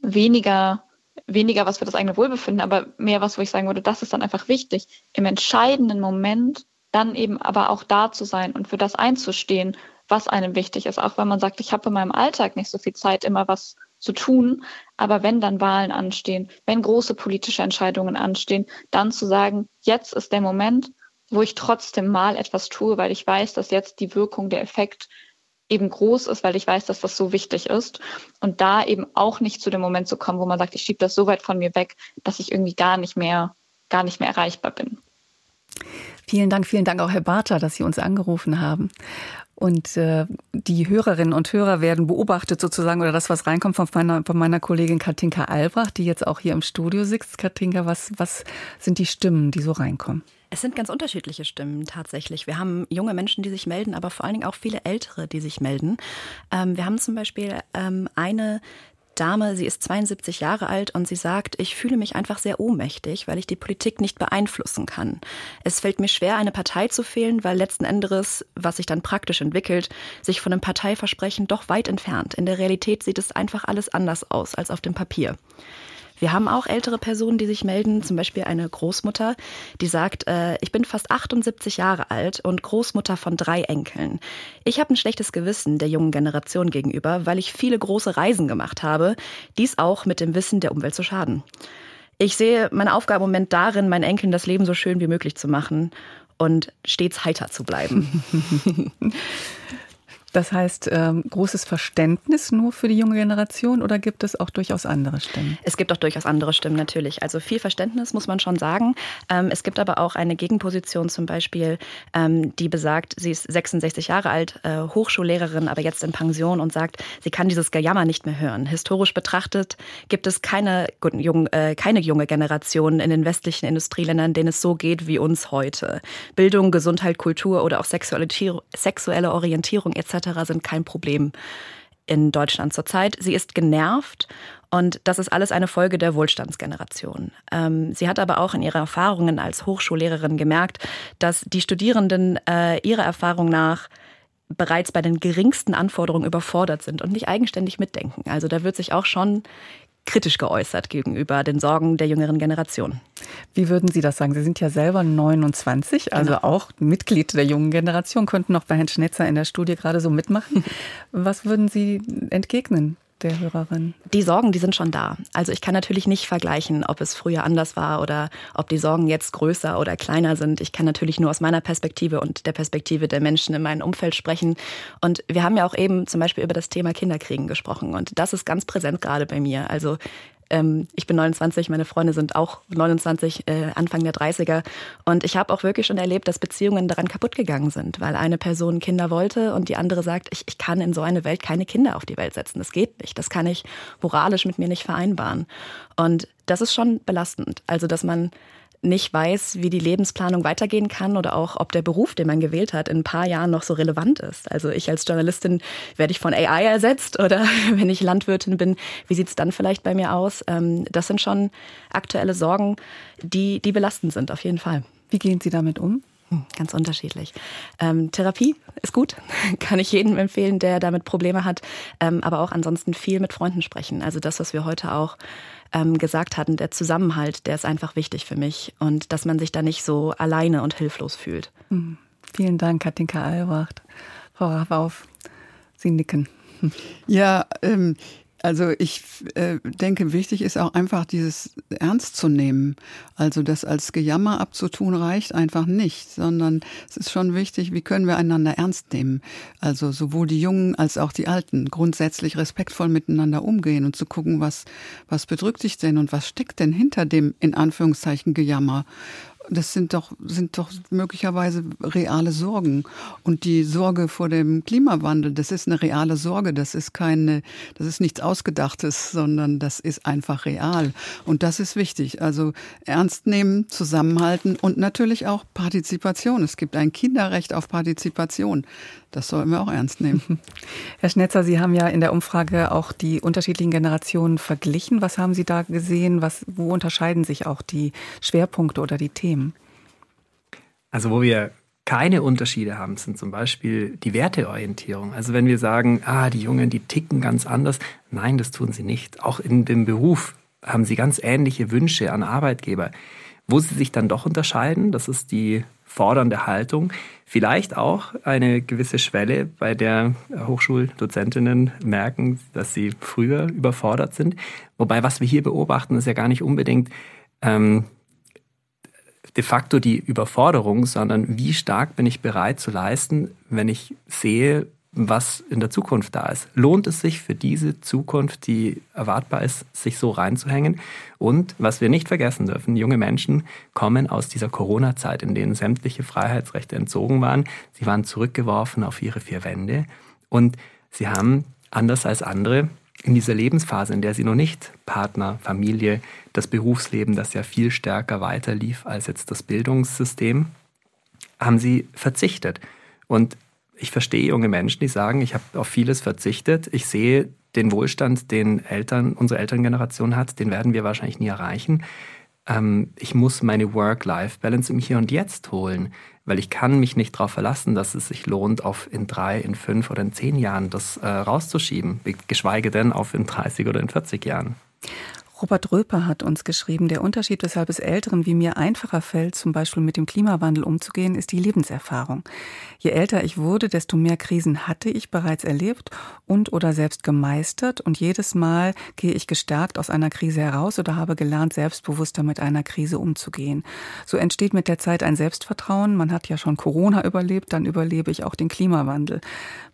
weniger, weniger was für das eigene Wohlbefinden, aber mehr was, wo ich sagen würde, das ist dann einfach wichtig, im entscheidenden Moment dann eben aber auch da zu sein und für das einzustehen, was einem wichtig ist. Auch wenn man sagt, ich habe in meinem Alltag nicht so viel Zeit, immer was zu tun. Aber wenn dann Wahlen anstehen, wenn große politische Entscheidungen anstehen, dann zu sagen, jetzt ist der Moment, wo ich trotzdem mal etwas tue, weil ich weiß, dass jetzt die Wirkung, der Effekt eben groß ist, weil ich weiß, dass das so wichtig ist. Und da eben auch nicht zu dem Moment zu kommen, wo man sagt, ich schiebe das so weit von mir weg, dass ich irgendwie gar nicht mehr, gar nicht mehr erreichbar bin. Vielen Dank, vielen Dank auch Herr Barter, dass Sie uns angerufen haben. Und äh, die Hörerinnen und Hörer werden beobachtet sozusagen oder das, was reinkommt von meiner, von meiner Kollegin Katinka Albrecht, die jetzt auch hier im Studio sitzt. Katinka, was, was sind die Stimmen, die so reinkommen? Es sind ganz unterschiedliche Stimmen tatsächlich. Wir haben junge Menschen, die sich melden, aber vor allen Dingen auch viele Ältere, die sich melden. Ähm, wir haben zum Beispiel ähm, eine Dame, sie ist 72 Jahre alt und sie sagt, ich fühle mich einfach sehr ohnmächtig, weil ich die Politik nicht beeinflussen kann. Es fällt mir schwer, eine Partei zu fehlen, weil letzten Endes, was sich dann praktisch entwickelt, sich von einem Parteiversprechen doch weit entfernt. In der Realität sieht es einfach alles anders aus als auf dem Papier. Wir haben auch ältere Personen, die sich melden, zum Beispiel eine Großmutter, die sagt, äh, ich bin fast 78 Jahre alt und Großmutter von drei Enkeln. Ich habe ein schlechtes Gewissen der jungen Generation gegenüber, weil ich viele große Reisen gemacht habe, dies auch mit dem Wissen der Umwelt zu schaden. Ich sehe meine Aufgabe im Moment darin, meinen Enkeln das Leben so schön wie möglich zu machen und stets heiter zu bleiben. (laughs) Das heißt, ähm, großes Verständnis nur für die junge Generation oder gibt es auch durchaus andere Stimmen? Es gibt auch durchaus andere Stimmen, natürlich. Also viel Verständnis muss man schon sagen. Ähm, es gibt aber auch eine Gegenposition zum Beispiel, ähm, die besagt, sie ist 66 Jahre alt, äh, Hochschullehrerin, aber jetzt in Pension und sagt, sie kann dieses Gejammer nicht mehr hören. Historisch betrachtet gibt es keine, jung, äh, keine junge Generation in den westlichen Industrieländern, denen es so geht wie uns heute. Bildung, Gesundheit, Kultur oder auch sexuelle Orientierung etc sind kein Problem in Deutschland zurzeit. Sie ist genervt und das ist alles eine Folge der Wohlstandsgeneration. Ähm, sie hat aber auch in ihren Erfahrungen als Hochschullehrerin gemerkt, dass die Studierenden äh, ihrer Erfahrung nach bereits bei den geringsten Anforderungen überfordert sind und nicht eigenständig mitdenken. Also da wird sich auch schon kritisch geäußert gegenüber den Sorgen der jüngeren Generation. Wie würden Sie das sagen? Sie sind ja selber 29, also genau. auch Mitglied der jungen Generation, könnten noch bei Herrn Schnetzer in der Studie gerade so mitmachen. (laughs) Was würden Sie entgegnen? Der Hörerin? Die Sorgen, die sind schon da. Also ich kann natürlich nicht vergleichen, ob es früher anders war oder ob die Sorgen jetzt größer oder kleiner sind. Ich kann natürlich nur aus meiner Perspektive und der Perspektive der Menschen in meinem Umfeld sprechen. Und wir haben ja auch eben zum Beispiel über das Thema Kinderkriegen gesprochen. Und das ist ganz präsent gerade bei mir. Also ähm, ich bin 29, meine Freunde sind auch 29, äh, Anfang der 30er. Und ich habe auch wirklich schon erlebt, dass Beziehungen daran kaputt gegangen sind, weil eine Person Kinder wollte und die andere sagt, ich, ich kann in so eine Welt keine Kinder auf die Welt setzen. Das geht nicht. Das kann ich moralisch mit mir nicht vereinbaren. Und das ist schon belastend. Also, dass man nicht weiß, wie die Lebensplanung weitergehen kann oder auch, ob der Beruf, den man gewählt hat, in ein paar Jahren noch so relevant ist. Also ich als Journalistin werde ich von AI ersetzt oder (laughs) wenn ich Landwirtin bin, wie sieht es dann vielleicht bei mir aus? Ähm, das sind schon aktuelle Sorgen, die, die belastend sind, auf jeden Fall. Wie gehen Sie damit um? Hm, ganz unterschiedlich. Ähm, Therapie ist gut, (laughs) kann ich jedem empfehlen, der damit Probleme hat, ähm, aber auch ansonsten viel mit Freunden sprechen. Also das, was wir heute auch ähm, gesagt hatten, der Zusammenhalt, der ist einfach wichtig für mich und dass man sich da nicht so alleine und hilflos fühlt. Mhm. Vielen Dank, Katinka Albrecht. Frau Rafauf, Sie nicken. Ja, ähm, also ich äh, denke, wichtig ist auch einfach dieses ernst zu nehmen. Also das als Gejammer abzutun reicht einfach nicht, sondern es ist schon wichtig, wie können wir einander ernst nehmen. Also sowohl die Jungen als auch die Alten grundsätzlich respektvoll miteinander umgehen und zu gucken, was, was bedrückt dich denn und was steckt denn hinter dem in Anführungszeichen Gejammer das sind doch, sind doch möglicherweise reale Sorgen. Und die Sorge vor dem Klimawandel, das ist eine reale Sorge. Das ist keine, das ist nichts Ausgedachtes, sondern das ist einfach real. Und das ist wichtig. Also ernst nehmen, zusammenhalten und natürlich auch Partizipation. Es gibt ein Kinderrecht auf Partizipation. Das sollten wir auch ernst nehmen. (laughs) Herr Schnetzer, Sie haben ja in der Umfrage auch die unterschiedlichen Generationen verglichen. Was haben Sie da gesehen? Was, wo unterscheiden sich auch die Schwerpunkte oder die Themen? Also wo wir keine Unterschiede haben, sind zum Beispiel die Werteorientierung. Also wenn wir sagen, ah, die Jungen, die ticken ganz anders. Nein, das tun sie nicht. Auch in dem Beruf haben sie ganz ähnliche Wünsche an Arbeitgeber. Wo sie sich dann doch unterscheiden, das ist die fordernde Haltung. Vielleicht auch eine gewisse Schwelle, bei der Hochschuldozentinnen merken, dass sie früher überfordert sind. Wobei, was wir hier beobachten, ist ja gar nicht unbedingt ähm, de facto die Überforderung, sondern wie stark bin ich bereit zu leisten, wenn ich sehe, was in der Zukunft da ist. Lohnt es sich für diese Zukunft, die erwartbar ist, sich so reinzuhängen? Und was wir nicht vergessen dürfen, junge Menschen kommen aus dieser Corona-Zeit, in denen sämtliche Freiheitsrechte entzogen waren. Sie waren zurückgeworfen auf ihre vier Wände und sie haben, anders als andere, in dieser Lebensphase, in der sie noch nicht Partner, Familie, das Berufsleben, das ja viel stärker weiterlief als jetzt das Bildungssystem, haben sie verzichtet. Und ich verstehe junge Menschen, die sagen, ich habe auf vieles verzichtet. Ich sehe den Wohlstand, den Eltern, unsere Elterngeneration hat, den werden wir wahrscheinlich nie erreichen. Ähm, ich muss meine Work-Life-Balance im Hier und Jetzt holen, weil ich kann mich nicht darauf verlassen, dass es sich lohnt, auf in drei, in fünf oder in zehn Jahren das äh, rauszuschieben, geschweige denn auf in 30 oder in 40 Jahren. Robert Röper hat uns geschrieben, der Unterschied, weshalb es Älteren wie mir einfacher fällt, zum Beispiel mit dem Klimawandel umzugehen, ist die Lebenserfahrung. Je älter ich wurde, desto mehr Krisen hatte ich bereits erlebt und oder selbst gemeistert und jedes Mal gehe ich gestärkt aus einer Krise heraus oder habe gelernt, selbstbewusster mit einer Krise umzugehen. So entsteht mit der Zeit ein Selbstvertrauen. Man hat ja schon Corona überlebt, dann überlebe ich auch den Klimawandel.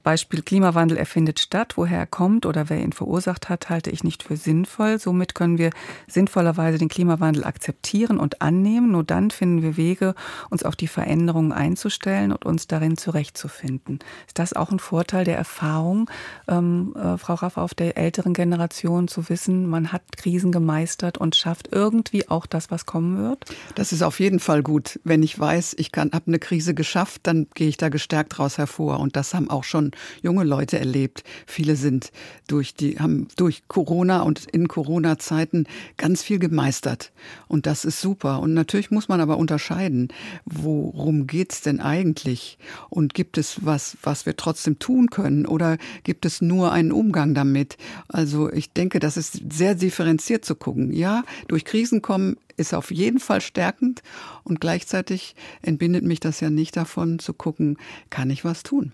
Beispiel Klimawandel, er findet statt. Woher er kommt oder wer ihn verursacht hat, halte ich nicht für sinnvoll. Somit können wir sinnvollerweise den Klimawandel akzeptieren und annehmen. Nur dann finden wir Wege, uns auf die Veränderungen einzustellen und uns darin zurechtzufinden. Ist das auch ein Vorteil der Erfahrung, ähm, äh, Frau Raff, auf der älteren Generation zu wissen, man hat Krisen gemeistert und schafft irgendwie auch das, was kommen wird? Das ist auf jeden Fall gut. Wenn ich weiß, ich habe eine Krise geschafft, dann gehe ich da gestärkt daraus hervor. Und das haben auch schon junge Leute erlebt. Viele sind durch die, haben durch Corona und in Corona-Zeiten ganz viel gemeistert. Und das ist super. Und natürlich muss man aber unterscheiden, worum geht's denn eigentlich? Und gibt es was, was wir trotzdem tun können? Oder gibt es nur einen Umgang damit? Also ich denke, das ist sehr differenziert zu gucken. Ja, durch Krisen kommen ist auf jeden Fall stärkend und gleichzeitig entbindet mich das ja nicht davon zu gucken, kann ich was tun?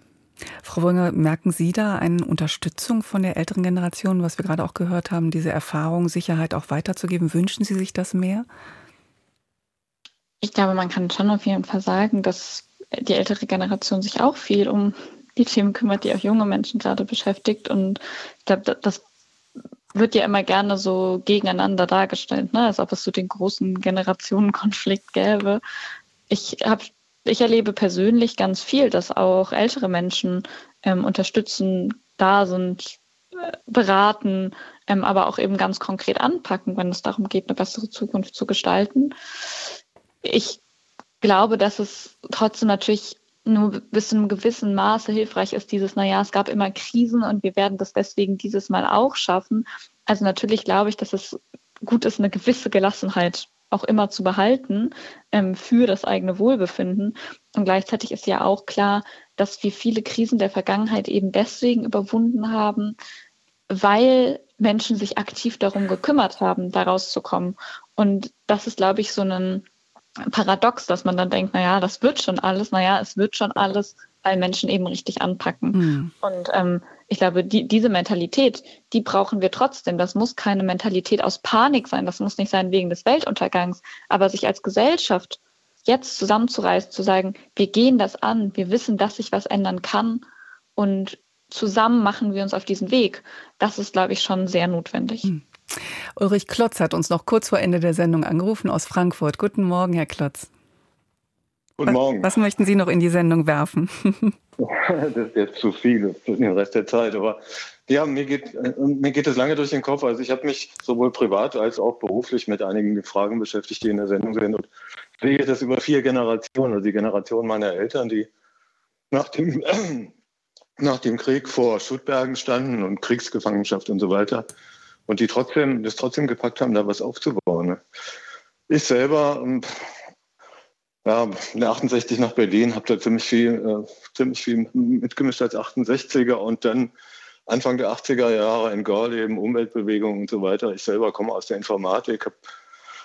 Frau Wolger, merken Sie da eine Unterstützung von der älteren Generation, was wir gerade auch gehört haben, diese Erfahrung, Sicherheit auch weiterzugeben? Wünschen Sie sich das mehr? Ich glaube, man kann schon auf jeden Fall sagen, dass die ältere Generation sich auch viel um die Themen kümmert, die auch junge Menschen gerade beschäftigt. Und ich glaube, das wird ja immer gerne so gegeneinander dargestellt, ne? als ob es so den großen Generationenkonflikt gäbe. Ich habe ich erlebe persönlich ganz viel, dass auch ältere Menschen ähm, unterstützen, da sind, äh, beraten, ähm, aber auch eben ganz konkret anpacken, wenn es darum geht, eine bessere Zukunft zu gestalten. ich glaube, dass es trotzdem natürlich nur bis zu einem gewissen Maße hilfreich ist, dieses, naja, es gab immer Krisen und wir werden das deswegen dieses Mal auch schaffen. Also natürlich glaube ich, dass es gut ist, eine gewisse Gelassenheit auch immer zu behalten ähm, für das eigene Wohlbefinden. Und gleichzeitig ist ja auch klar, dass wir viele Krisen der Vergangenheit eben deswegen überwunden haben, weil Menschen sich aktiv darum gekümmert haben, da rauszukommen. Und das ist, glaube ich, so ein Paradox, dass man dann denkt, naja, das wird schon alles, naja, es wird schon alles, weil Menschen eben richtig anpacken. Mhm. Und ähm, ich glaube, die, diese Mentalität, die brauchen wir trotzdem. Das muss keine Mentalität aus Panik sein, das muss nicht sein wegen des Weltuntergangs, aber sich als Gesellschaft jetzt zusammenzureißen, zu sagen, wir gehen das an, wir wissen, dass sich was ändern kann und zusammen machen wir uns auf diesen Weg. Das ist, glaube ich, schon sehr notwendig. Hm. Ulrich Klotz hat uns noch kurz vor Ende der Sendung angerufen aus Frankfurt. Guten Morgen, Herr Klotz. Guten Morgen. Was, was möchten Sie noch in die Sendung werfen? (laughs) (laughs) das ist jetzt zu viel für den Rest der Zeit. Aber ja, mir geht, mir geht es lange durch den Kopf. Also ich habe mich sowohl privat als auch beruflich mit einigen Fragen beschäftigt, die in der Sendung sind. Und sehe das über vier Generationen. Also die Generation meiner Eltern, die nach dem, (clears throat) nach dem Krieg vor Schuttbergen standen und Kriegsgefangenschaft und so weiter und die trotzdem, das trotzdem gepackt haben, da was aufzubauen. Ne? Ich selber, ähm, ja, in der 68 nach Berlin, habe da ziemlich viel, äh, ziemlich viel mitgemischt als 68er und dann Anfang der 80er Jahre in Gorleben, Umweltbewegung und so weiter. Ich selber komme aus der Informatik, habe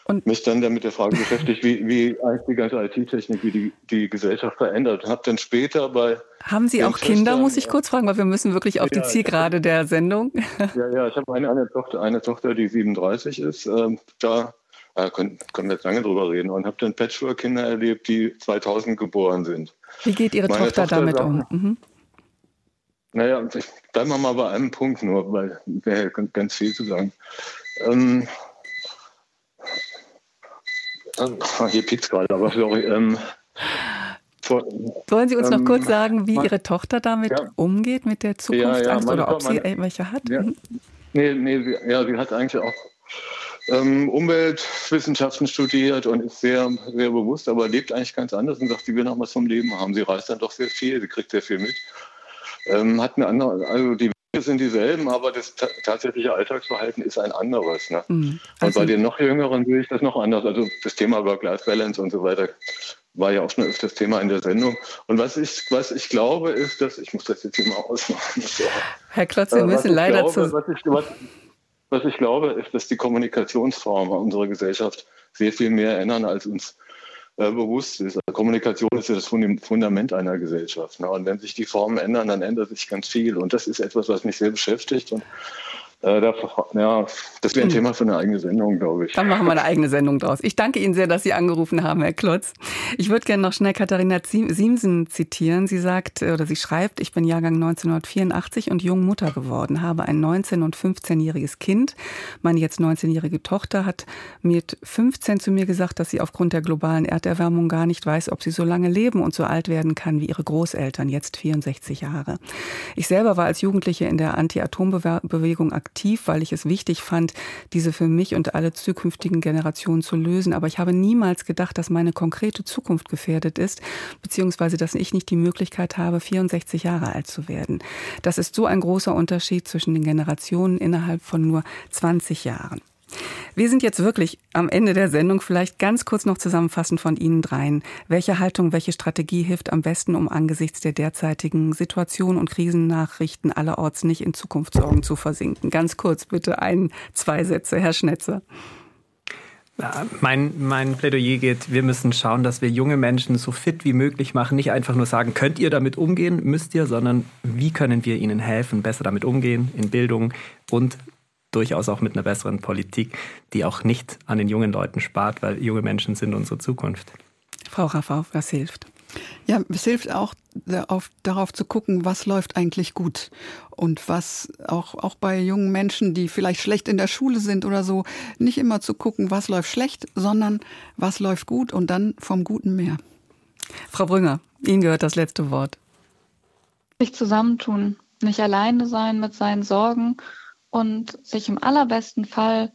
und mich dann mit der Frage beschäftigt, wie, wie eigentlich die ganze IT-Technik, wie die, die Gesellschaft verändert. Habe dann später bei. Haben Sie auch Kinder, muss ich kurz fragen, weil wir müssen wirklich auf ja, die Zielgerade der Sendung. Ja, ja, ich habe eine, eine, Tochter, eine Tochter, die 37 ist. Ähm, da äh, können, können wir jetzt lange drüber reden. Und habe dann Patchwork-Kinder erlebt, die 2000 geboren sind. Wie geht Ihre Tochter, Tochter, damit um? Mhm. Naja, bleiben wir mal bei einem Punkt nur, weil wäre ganz viel zu sagen. Ähm, Ah, hier piept gerade, aber sorry. Ähm, vor, Wollen Sie uns ähm, noch kurz sagen, wie Ihre Tochter damit ja. umgeht, mit der Zukunftsangst ja, ja, oder ob sie meine, welche hat? Ja. Mhm. Nee, nee, ja, sie hat eigentlich auch ähm, Umweltwissenschaften studiert und ist sehr, sehr bewusst, aber lebt eigentlich ganz anders und sagt, sie will noch was vom Leben haben. Sie reist dann doch sehr viel, sie kriegt sehr viel mit. Ähm, hat eine andere, also die sind dieselben, aber das tatsächliche Alltagsverhalten ist ein anderes. Ne? Mhm. Also und bei den noch Jüngeren sehe ich das noch anders. Also das Thema Work-Life-Balance und so weiter war ja auch schon öfters Thema in der Sendung. Und was ich, was ich glaube, ist, dass ich muss das jetzt hier mal ausmachen. Herr Klotz, wir müssen leider glaube, zu. Was ich, was, was ich glaube, ist, dass die Kommunikationsformen unserer Gesellschaft sehr viel mehr ändern, als uns äh, bewusst ist. Also Kommunikation ist ja das Fundament einer Gesellschaft. Ne? Und wenn sich die Formen ändern, dann ändert sich ganz viel. Und das ist etwas, was mich sehr beschäftigt. Und äh, da, ja, das wäre ein hm. Thema für eine eigene Sendung, glaube ich. Dann machen wir eine eigene Sendung draus. Ich danke Ihnen sehr, dass Sie angerufen haben, Herr Klotz. Ich würde gerne noch schnell Katharina Siemsen zitieren. Sie sagt oder sie schreibt, ich bin Jahrgang 1984 und jung Mutter geworden, habe ein 19- und 15-jähriges Kind. Meine jetzt 19-jährige Tochter hat mit 15 zu mir gesagt, dass sie aufgrund der globalen Erderwärmung gar nicht weiß, ob sie so lange leben und so alt werden kann wie ihre Großeltern, jetzt 64 Jahre. Ich selber war als Jugendliche in der Anti-Atom-Bewegung aktiv aktiv, weil ich es wichtig fand, diese für mich und alle zukünftigen Generationen zu lösen. Aber ich habe niemals gedacht, dass meine konkrete Zukunft gefährdet ist, beziehungsweise dass ich nicht die Möglichkeit habe, 64 Jahre alt zu werden. Das ist so ein großer Unterschied zwischen den Generationen innerhalb von nur 20 Jahren. Wir sind jetzt wirklich am Ende der Sendung. Vielleicht ganz kurz noch zusammenfassend von Ihnen dreien. Welche Haltung, welche Strategie hilft am besten, um angesichts der derzeitigen Situation und Krisennachrichten allerorts nicht in Zukunftssorgen zu versinken? Ganz kurz bitte ein, zwei Sätze, Herr Schnetzer. Mein, mein Plädoyer geht, wir müssen schauen, dass wir junge Menschen so fit wie möglich machen. Nicht einfach nur sagen, könnt ihr damit umgehen, müsst ihr, sondern wie können wir ihnen helfen, besser damit umgehen in Bildung und durchaus auch mit einer besseren Politik, die auch nicht an den jungen Leuten spart, weil junge Menschen sind unsere Zukunft. Frau Raffau, was hilft? Ja, es hilft auch auf, darauf zu gucken, was läuft eigentlich gut und was auch, auch bei jungen Menschen, die vielleicht schlecht in der Schule sind oder so, nicht immer zu gucken, was läuft schlecht, sondern was läuft gut und dann vom Guten mehr. Frau Brünger, Ihnen gehört das letzte Wort. Sich zusammentun, nicht alleine sein mit seinen Sorgen und sich im allerbesten Fall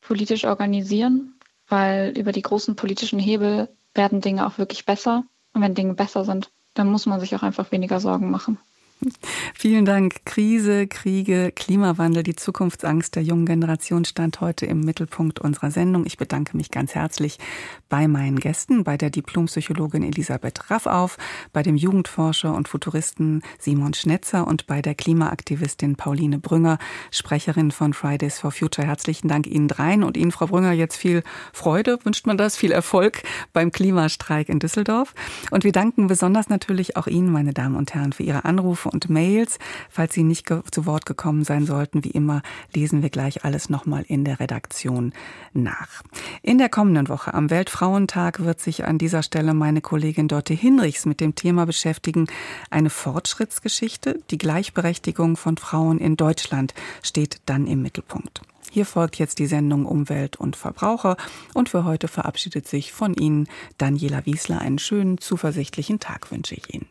politisch organisieren weil über die großen politischen Hebel werden Dinge auch wirklich besser. Und wenn Dinge besser sind, dann muss man sich auch einfach weniger Sorgen machen. (laughs) Vielen Dank. Krise, Kriege, Klimawandel, die Zukunftsangst der jungen Generation stand heute im Mittelpunkt unserer Sendung. Ich bedanke mich ganz herzlich bei meinen Gästen, bei der Diplompsychologin Elisabeth Raffauf, bei dem Jugendforscher und Futuristen Simon Schnetzer und bei der Klimaaktivistin Pauline Brünger, Sprecherin von Fridays for Future. Herzlichen Dank Ihnen dreien und Ihnen, Frau Brünger, jetzt viel Freude, wünscht man das, viel Erfolg beim Klimastreik in Düsseldorf. Und wir danken besonders natürlich auch Ihnen, meine Damen und Herren, für Ihre Anrufe Und Mails. Falls Sie nicht zu Wort gekommen sein sollten, wie immer, lesen wir gleich alles nochmal in der Redaktion nach. In der kommenden Woche am Weltfrauentag wird sich an dieser Stelle meine Kollegin Dorte Hinrichs mit dem Thema beschäftigen. Eine Fortschrittsgeschichte, die Gleichberechtigung von Frauen in Deutschland steht dann im Mittelpunkt. Hier folgt jetzt die Sendung Umwelt und Verbraucher und für heute verabschiedet sich von Ihnen Daniela Wiesler. Einen schönen, zuversichtlichen Tag wünsche ich Ihnen.